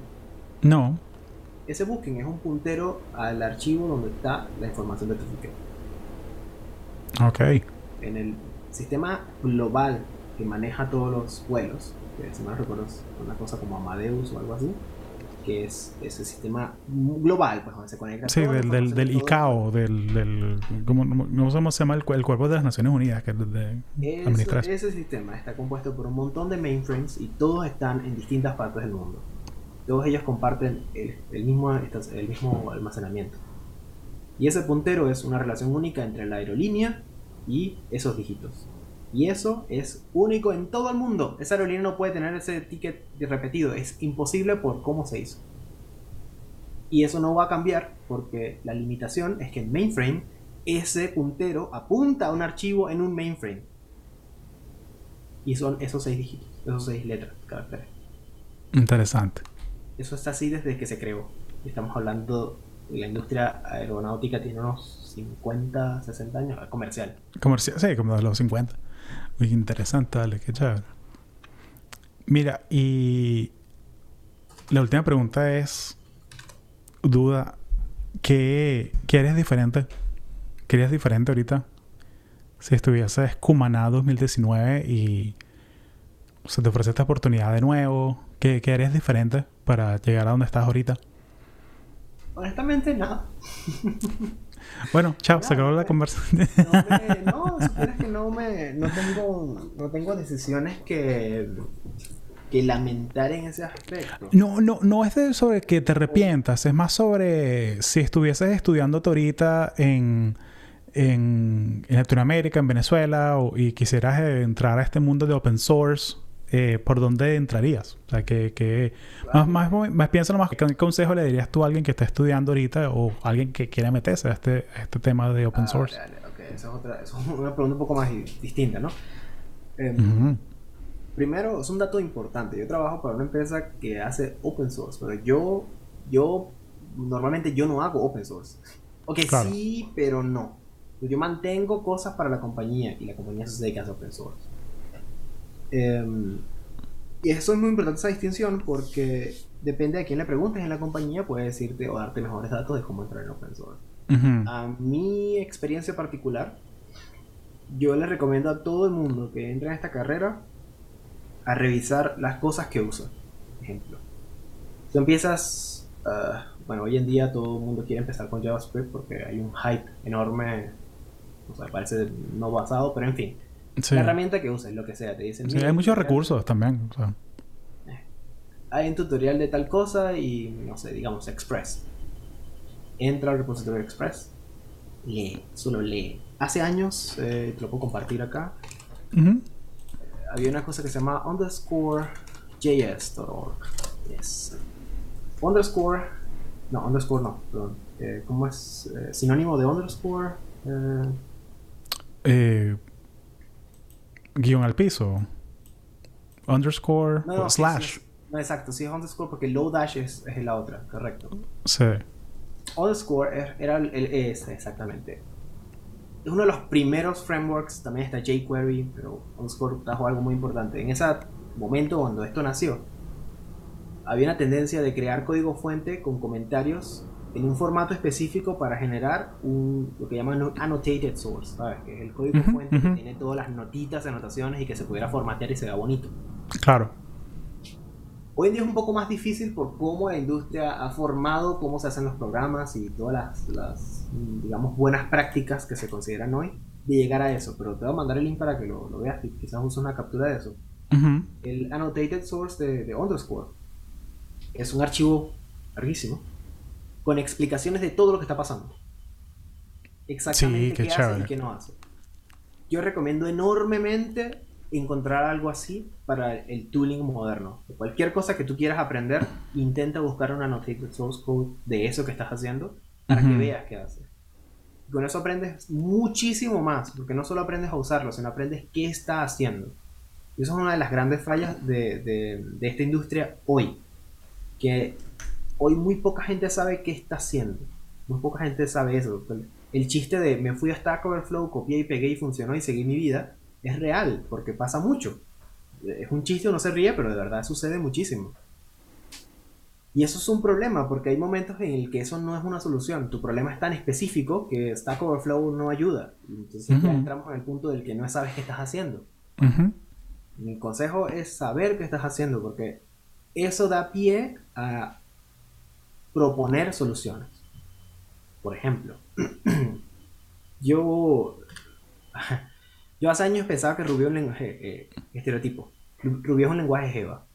No. Ese booking es un puntero al archivo donde está la información de tu ticket. Ok. En el sistema global que maneja todos los vuelos, que si no recuerdo una cosa como Amadeus o algo así, que es ese sistema global, pues donde se conecta. Sí, del, del, del ICAO, del, del ¿cómo, ¿cómo, se llama el, el, cuerpo de las Naciones Unidas que de ese, ese sistema está compuesto por un montón de mainframes y todos están en distintas partes del mundo. Todos ellos comparten el, el, mismo, el mismo almacenamiento. Y ese puntero es una relación única entre la aerolínea y esos dígitos. Y eso es único en todo el mundo. Esa aerolínea no puede tener ese ticket repetido. Es imposible por cómo se hizo. Y eso no va a cambiar porque la limitación es que en mainframe ese puntero apunta a un archivo en un mainframe. Y son esos seis dígitos, esos seis letras, caracteres. Interesante. Eso está así desde que se creó. Estamos hablando de la industria aeronáutica tiene unos 50, 60 años, comercial. Comercial, sí, como de los 50. Muy interesante, dale, qué chévere. Mira, y la última pregunta es, duda. ¿Qué, qué eres diferente? ¿Qué eres diferente ahorita? Si estuvieses Cumaná 2019 y se te ofrece esta oportunidad de nuevo, ¿qué, qué eres diferente para llegar a donde estás ahorita? Honestamente, nada. Bueno, chao, se acabó la conversación. No, me, que no me. No tengo, no tengo decisiones que. que lamentar en ese aspecto. No, no, no es de sobre que te arrepientas, es más sobre si estuvieses estudiando ahorita en. En, en Latinoamérica, en Venezuela, y quisieras entrar a este mundo de open source, eh, ¿por dónde entrarías? O sea, que, que más, más, más piénsalo más. ¿Qué consejo le dirías tú a alguien que está estudiando ahorita o alguien que quiere meterse a este, este tema de open ah, source? Okay, Esa, es otra, es una pregunta un poco más distinta, ¿no? Em, primero, es un dato importante. Yo trabajo para una empresa que hace open source, pero yo, yo normalmente yo no hago open source. Ok, sí, pero no. Yo mantengo cosas para la compañía y la compañía se dedica a hacer open source. Em, y eso es muy importante esa distinción porque depende de quién le preguntes en la compañía, puede decirte o darte mejores datos de cómo entrar en open source. A mi experiencia particular, yo le recomiendo a todo el mundo que entre en esta carrera a revisar las cosas que usa. Ejemplo, tú empiezas, ah, bueno, hoy en día todo el mundo quiere empezar con JavaScript porque hay un hype enorme, o sea, parece no basado, pero en fin. La herramienta que uses, lo que sea, te dicen. Sí, hay muchos recursos también. Eh, hay un tutorial de tal cosa y, no sé, digamos, Express. Entra al repositorio Express, lee, solo lee. Hace años, eh, te lo puedo compartir acá, eh, había una cosa que se llama underscore js.org. Yes. Underscore, no, underscore no, perdón. ¿Cómo es sinónimo de underscore? eh guion al piso. Underscore slash. no, exacto, sí es underscore porque low dash es, es la otra, correcto. Sí. Underscore era el, este, exactamente. Es uno de los primeros frameworks, también está jQuery, pero underscore trajo algo muy importante. En ese momento, cuando esto nació, había una tendencia de crear código fuente con comentarios en un formato específico para generar un, lo que llaman annotated source, ¿sabes? Que es el código fuente que tiene todas las notitas, anotaciones y que se pudiera formatear y se vea bonito. Claro. Hoy en día es un poco más difícil por cómo la industria ha formado cómo se hacen los programas y todas las, digamos, buenas prácticas que se consideran hoy de llegar a eso. Pero te voy a mandar el link para que lo, veas y quizás uses una captura de eso. El annotated source de, de underscore es un archivo larguísimo con explicaciones de todo lo que está pasando. Exactamente qué, hace y qué no hace. Yo recomiendo enormemente encontrar algo así para el tooling moderno. Cualquier cosa que tú quieras aprender, intenta buscar una annotated source code de eso que estás haciendo para que veas qué hace. con eso aprendes muchísimo más, porque no solo aprendes a usarlo, sino aprendes qué está haciendo. Y eso es una de las grandes fallas de, de esta industria hoy. Que hoy muy poca gente sabe qué está haciendo. Muy poca gente sabe eso. El chiste de me fui a Stack Overflow, copié y pegué y funcionó y seguí mi vida es real, porque pasa mucho. Es un chiste, uno se ríe, pero de verdad sucede muchísimo. Y eso es un problema, porque hay momentos en el que eso no es una solución. Tu problema es tan específico que Stack Overflow no ayuda. Entonces ya entramos en el punto del que no sabes qué estás haciendo. Mi consejo es saber qué estás haciendo, porque eso da pie a proponer soluciones. Por ejemplo, yo, yo hace años pensaba que Rubio es un lenguaje eh, estereotipo. Rubio es un lenguaje Jeva.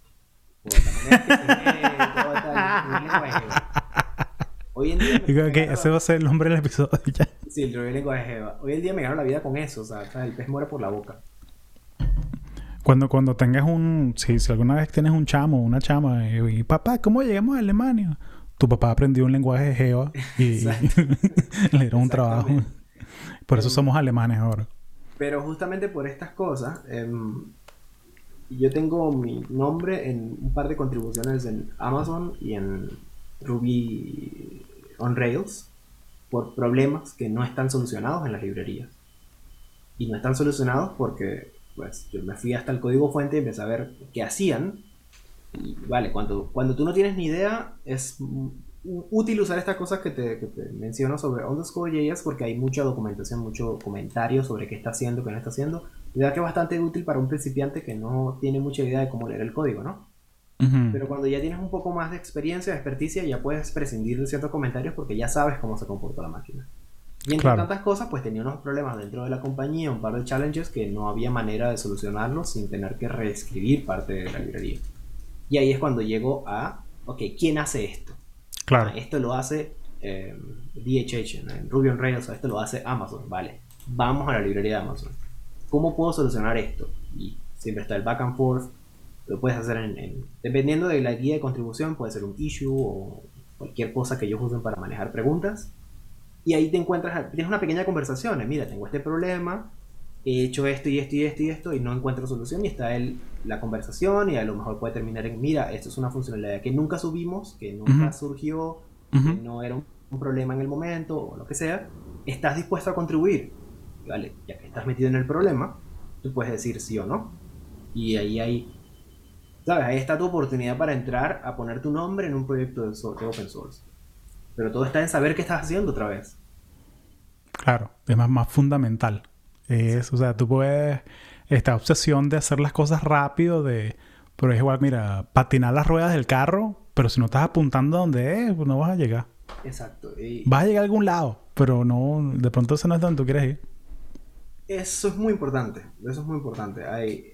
Hoy en día. que ese va a ser el nombre del episodio ya. Sí, el Rubio lenguaje Jeva. Hoy en día me gano la vida con eso. O sea, el pez muere por la boca. Cuando, cuando tengas un. Si, si alguna vez tienes un chamo o una chama y, papá, ¿cómo llegamos a Alemania? Tu papá aprendió un lenguaje Jeva y le dieron un trabajo. Por eso somos alemanes ahora. Pero justamente por estas cosas, em, yo tengo mi nombre en un par de contribuciones en Amazon y en Ruby on Rails por problemas que no están solucionados en las librerías. Y no están solucionados porque pues yo me fui hasta el código fuente y empecé a ver qué hacían vale, cuando, cuando tú no tienes ni idea, es útil usar estas cosas que te, que te menciono sobre underscore.js porque hay mucha documentación, mucho comentario sobre qué está haciendo, qué no está haciendo. Y verdad que es bastante útil para un principiante que no tiene mucha idea de cómo leer el código, ¿no? Pero cuando ya tienes un poco más de experiencia, de experticia, ya puedes prescindir de ciertos comentarios porque ya sabes cómo se comporta la máquina. Y entre tantas cosas, pues tenía unos problemas dentro de la compañía, un par de challenges que no había manera de solucionarlos sin tener que reescribir parte de la librería. Y ahí es cuando llego a, ok, ¿quién hace esto? Claro. Ah, esto lo hace eh, DHH, en Ruby on Rails, esto lo hace Amazon, vale. Vamos a la librería de Amazon. ¿Cómo puedo solucionar esto? Y siempre está el back and forth. Lo puedes hacer en, dependiendo de la guía de contribución, puede ser un issue o cualquier cosa que ellos usen para manejar preguntas. Y ahí te encuentras, tienes una pequeña conversación. Mira, tengo este problema, he hecho esto y esto y esto y esto y no encuentro solución y está el, la conversación y a lo mejor puede terminar en, mira, esto es una funcionalidad que nunca subimos, que nunca surgió, que no era un, problema en el momento o lo que sea, estás dispuesto a contribuir. Vale, ya que estás metido en el problema, tú puedes decir sí o no. Y ahí hay, ¿sabes? Ahí está tu oportunidad para entrar a poner tu nombre en un proyecto de, de open source. Pero todo está en saber qué estás haciendo otra vez. Claro, es más, más fundamental. Es, o sea, tú puedes, esta obsesión de hacer las cosas rápido, de, pero es igual, mira, patinar las ruedas del carro, pero si no estás apuntando donde es, pues no vas a llegar. Exacto. Vas a llegar a algún lado, pero no, de pronto ese no es donde tú quieres ir. Eso es muy importante, eso es muy importante. Hay,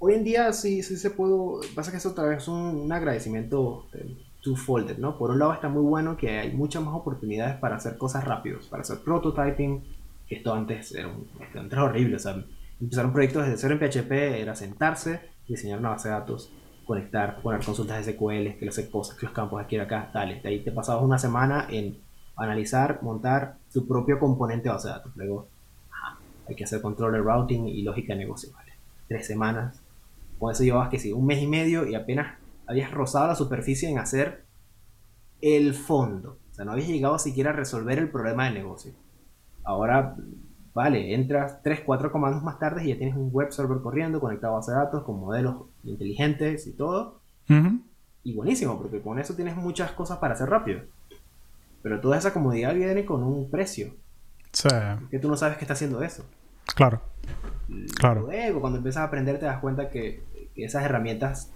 hoy en día sí, sí se puedo, pasa que eso otra vez es un, agradecimiento eh, two-folded, ¿no? Por un lado está muy bueno que hay muchas más oportunidades para hacer cosas rápidos, para hacer prototyping, que esto antes era, un, antes horrible, o sea, empezar un proyecto desde cero en PHP era sentarse, diseñar una base de datos, conectar, poner consultas SQL, que las cosas, que los campos aquí y acá, dale, de ahí te pasabas una semana en analizar, montar tu propio componente de base de datos, luego hay que hacer control de routing y lógica de negocio, ¿vale? Tres semanas, con eso llevabas que sí, un mes y medio y apenas habías rozado la superficie en hacer el fondo. O sea, no habías llegado siquiera a resolver el problema del negocio. Ahora, vale, entras 3, 4 comandos más tarde y ya tienes un web server corriendo, conectado a base de datos, con modelos inteligentes y todo. Y buenísimo, porque con eso tienes muchas cosas para hacer rápido. Pero toda esa comodidad viene con un precio. Sí. Que tú no sabes que está haciendo eso. Claro. claro. Luego, cuando empiezas a aprender, te das cuenta que esas herramientas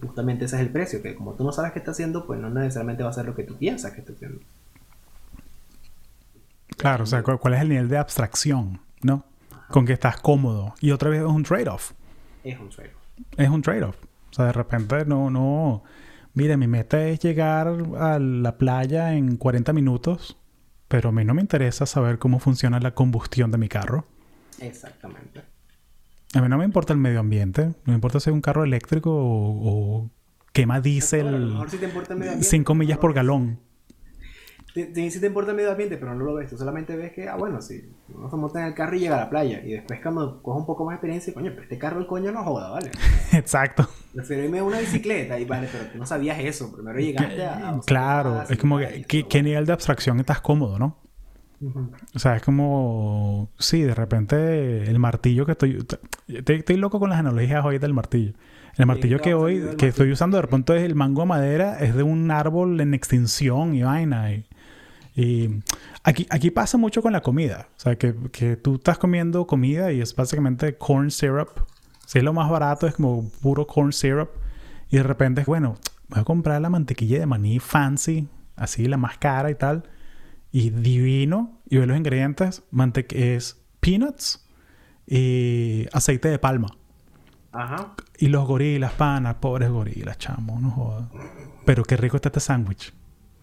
justamente ese es el precio, que como tú no sabes qué está haciendo, pues no necesariamente va a ser lo que tú piensas que está haciendo. Claro, o sea, ¿cuál es el nivel de abstracción, no? Con que estás cómodo. Y otra vez es un trade-off. Es un trade-off. Es un trade-off. O sea, de repente no, no... Mire, mi meta es llegar a la playa en 40 minutos, pero a mí no me interesa saber cómo funciona la combustión de mi carro. Exactamente. A mí no me importa el medio ambiente. No me importa si es un carro eléctrico o, quema diésel 5 millas por galón. Te, si te importa el medio ambiente, pero no lo ves. Tú solamente ves que, ah, bueno, si uno se monta en el carro y llega a la playa. Y después cuando coge un poco más de experiencia, coño, pero este carro el coño no joda, ¿vale? Exacto. Prefiero irme a una bicicleta y vale, pero tú no sabías eso. Primero llegaste a... claro, es como que, ¿qué, nivel de abstracción estás cómodo, no? O sea, es como, sí, de repente el martillo que estoy, estoy, loco con las analogías hoy del martillo. El martillo que hoy, que estoy usando de repente es el mango de madera, es de un árbol en extinción y vaina. Y, aquí, aquí pasa mucho con la comida. O sea, que, que, tú estás comiendo comida y es básicamente corn syrup. Si es lo más barato, es como puro corn syrup. Y de repente, bueno, voy a comprar la mantequilla de maní fancy, así la más cara y tal y divino. Y ve los ingredientes. es peanuts y aceite de palma. Ajá. Y los gorilas, panas, pobres gorilas, chamo, no jodas. Pero qué rico está este sándwich.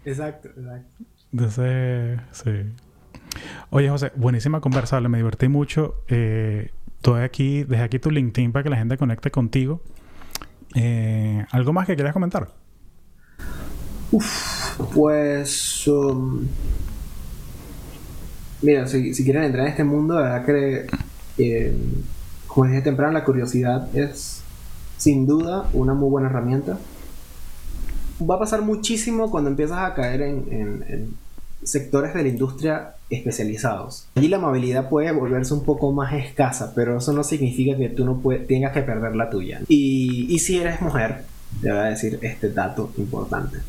Exacto, exacto. Entonces, sí. Oye, José, buenísima conversa, me divertí mucho. Eh, aquí, desde aquí tu LinkedIn para que la gente conecte contigo. Eh, ¿Algo más que quieras comentar? Uf, pues um, Mira, si, quieren entrar en este mundo, la verdad que, eh, como dije temprano, la curiosidad es sin duda una muy buena herramienta. Va a pasar muchísimo cuando empiezas a caer en, sectores de la industria especializados. Allí la movilidad puede volverse un poco más escasa, pero eso no significa que tú no tengas que perder la tuya. Y, y si eres mujer, te voy a decir este dato importante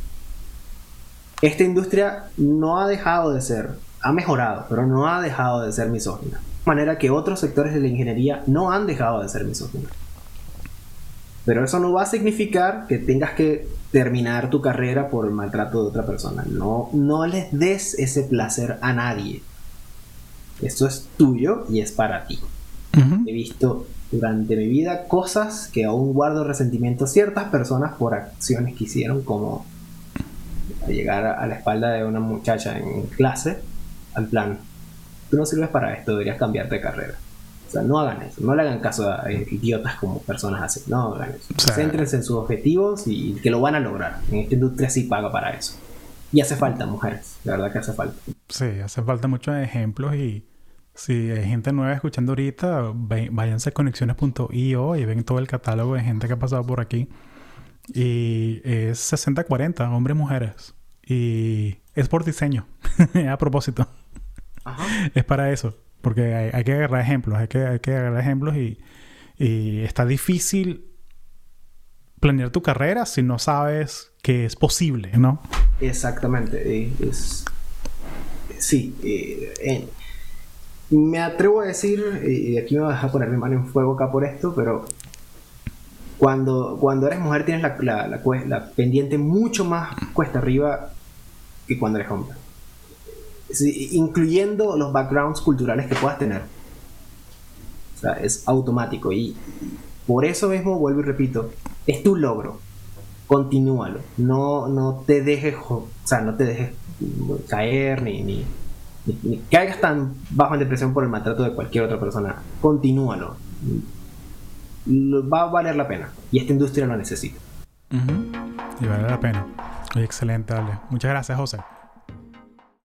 esta industria no ha dejado de ser, ha mejorado, pero no ha dejado de ser misógina. De manera que otros sectores de la ingeniería no han dejado de ser misóginos. Pero eso no va a significar que tengas que terminar tu carrera por el maltrato de otra persona. No, no les des ese placer a nadie. Esto es tuyo y es para ti. He visto durante mi vida cosas que aún guardo resentimiento a ciertas personas por acciones que hicieron, como llegar a la espalda de una muchacha en clase, al plan, tú no sirves para esto, deberías cambiarte de carrera. O sea, no hagan eso, no le hagan caso a idiotas como personas así, no hagan eso. Céntrense en sus objetivos y que lo van a lograr. En esta industria sí paga para eso. Y hace falta mujeres, la verdad que hace falta. Sí, hace falta muchos ejemplos y si hay gente nueva escuchando ahorita, váyanse a conexiones.io y ven todo el catálogo de gente que ha pasado por aquí. Y es 60-40, hombres y mujeres. Y es por diseño, a propósito. Es para eso. Porque hay, que agarrar ejemplos, hay que, hay que agarrar ejemplos y, está difícil planear tu carrera si no sabes que es posible, ¿no? Exactamente. Es, sí. Eh, me atrevo a decir, y aquí me voy a poner mi mano en fuego acá por esto, pero cuando, cuando eres mujer tienes la, la, pendiente mucho más cuesta arriba que cuando eres hombre. Incluyendo los backgrounds culturales que puedas tener. O sea, es automático. Y por eso mismo, vuelvo y repito, es tu logro. Continúalo. No, no te dejes, o sea, no te dejes caer ni, ni, ni, caigas tan bajo en depresión por el maltrato de cualquier otra persona. Continúalo va a valer la pena. Y esta industria lo necesita. Y vale la pena. excelente, dale. Muchas gracias, José.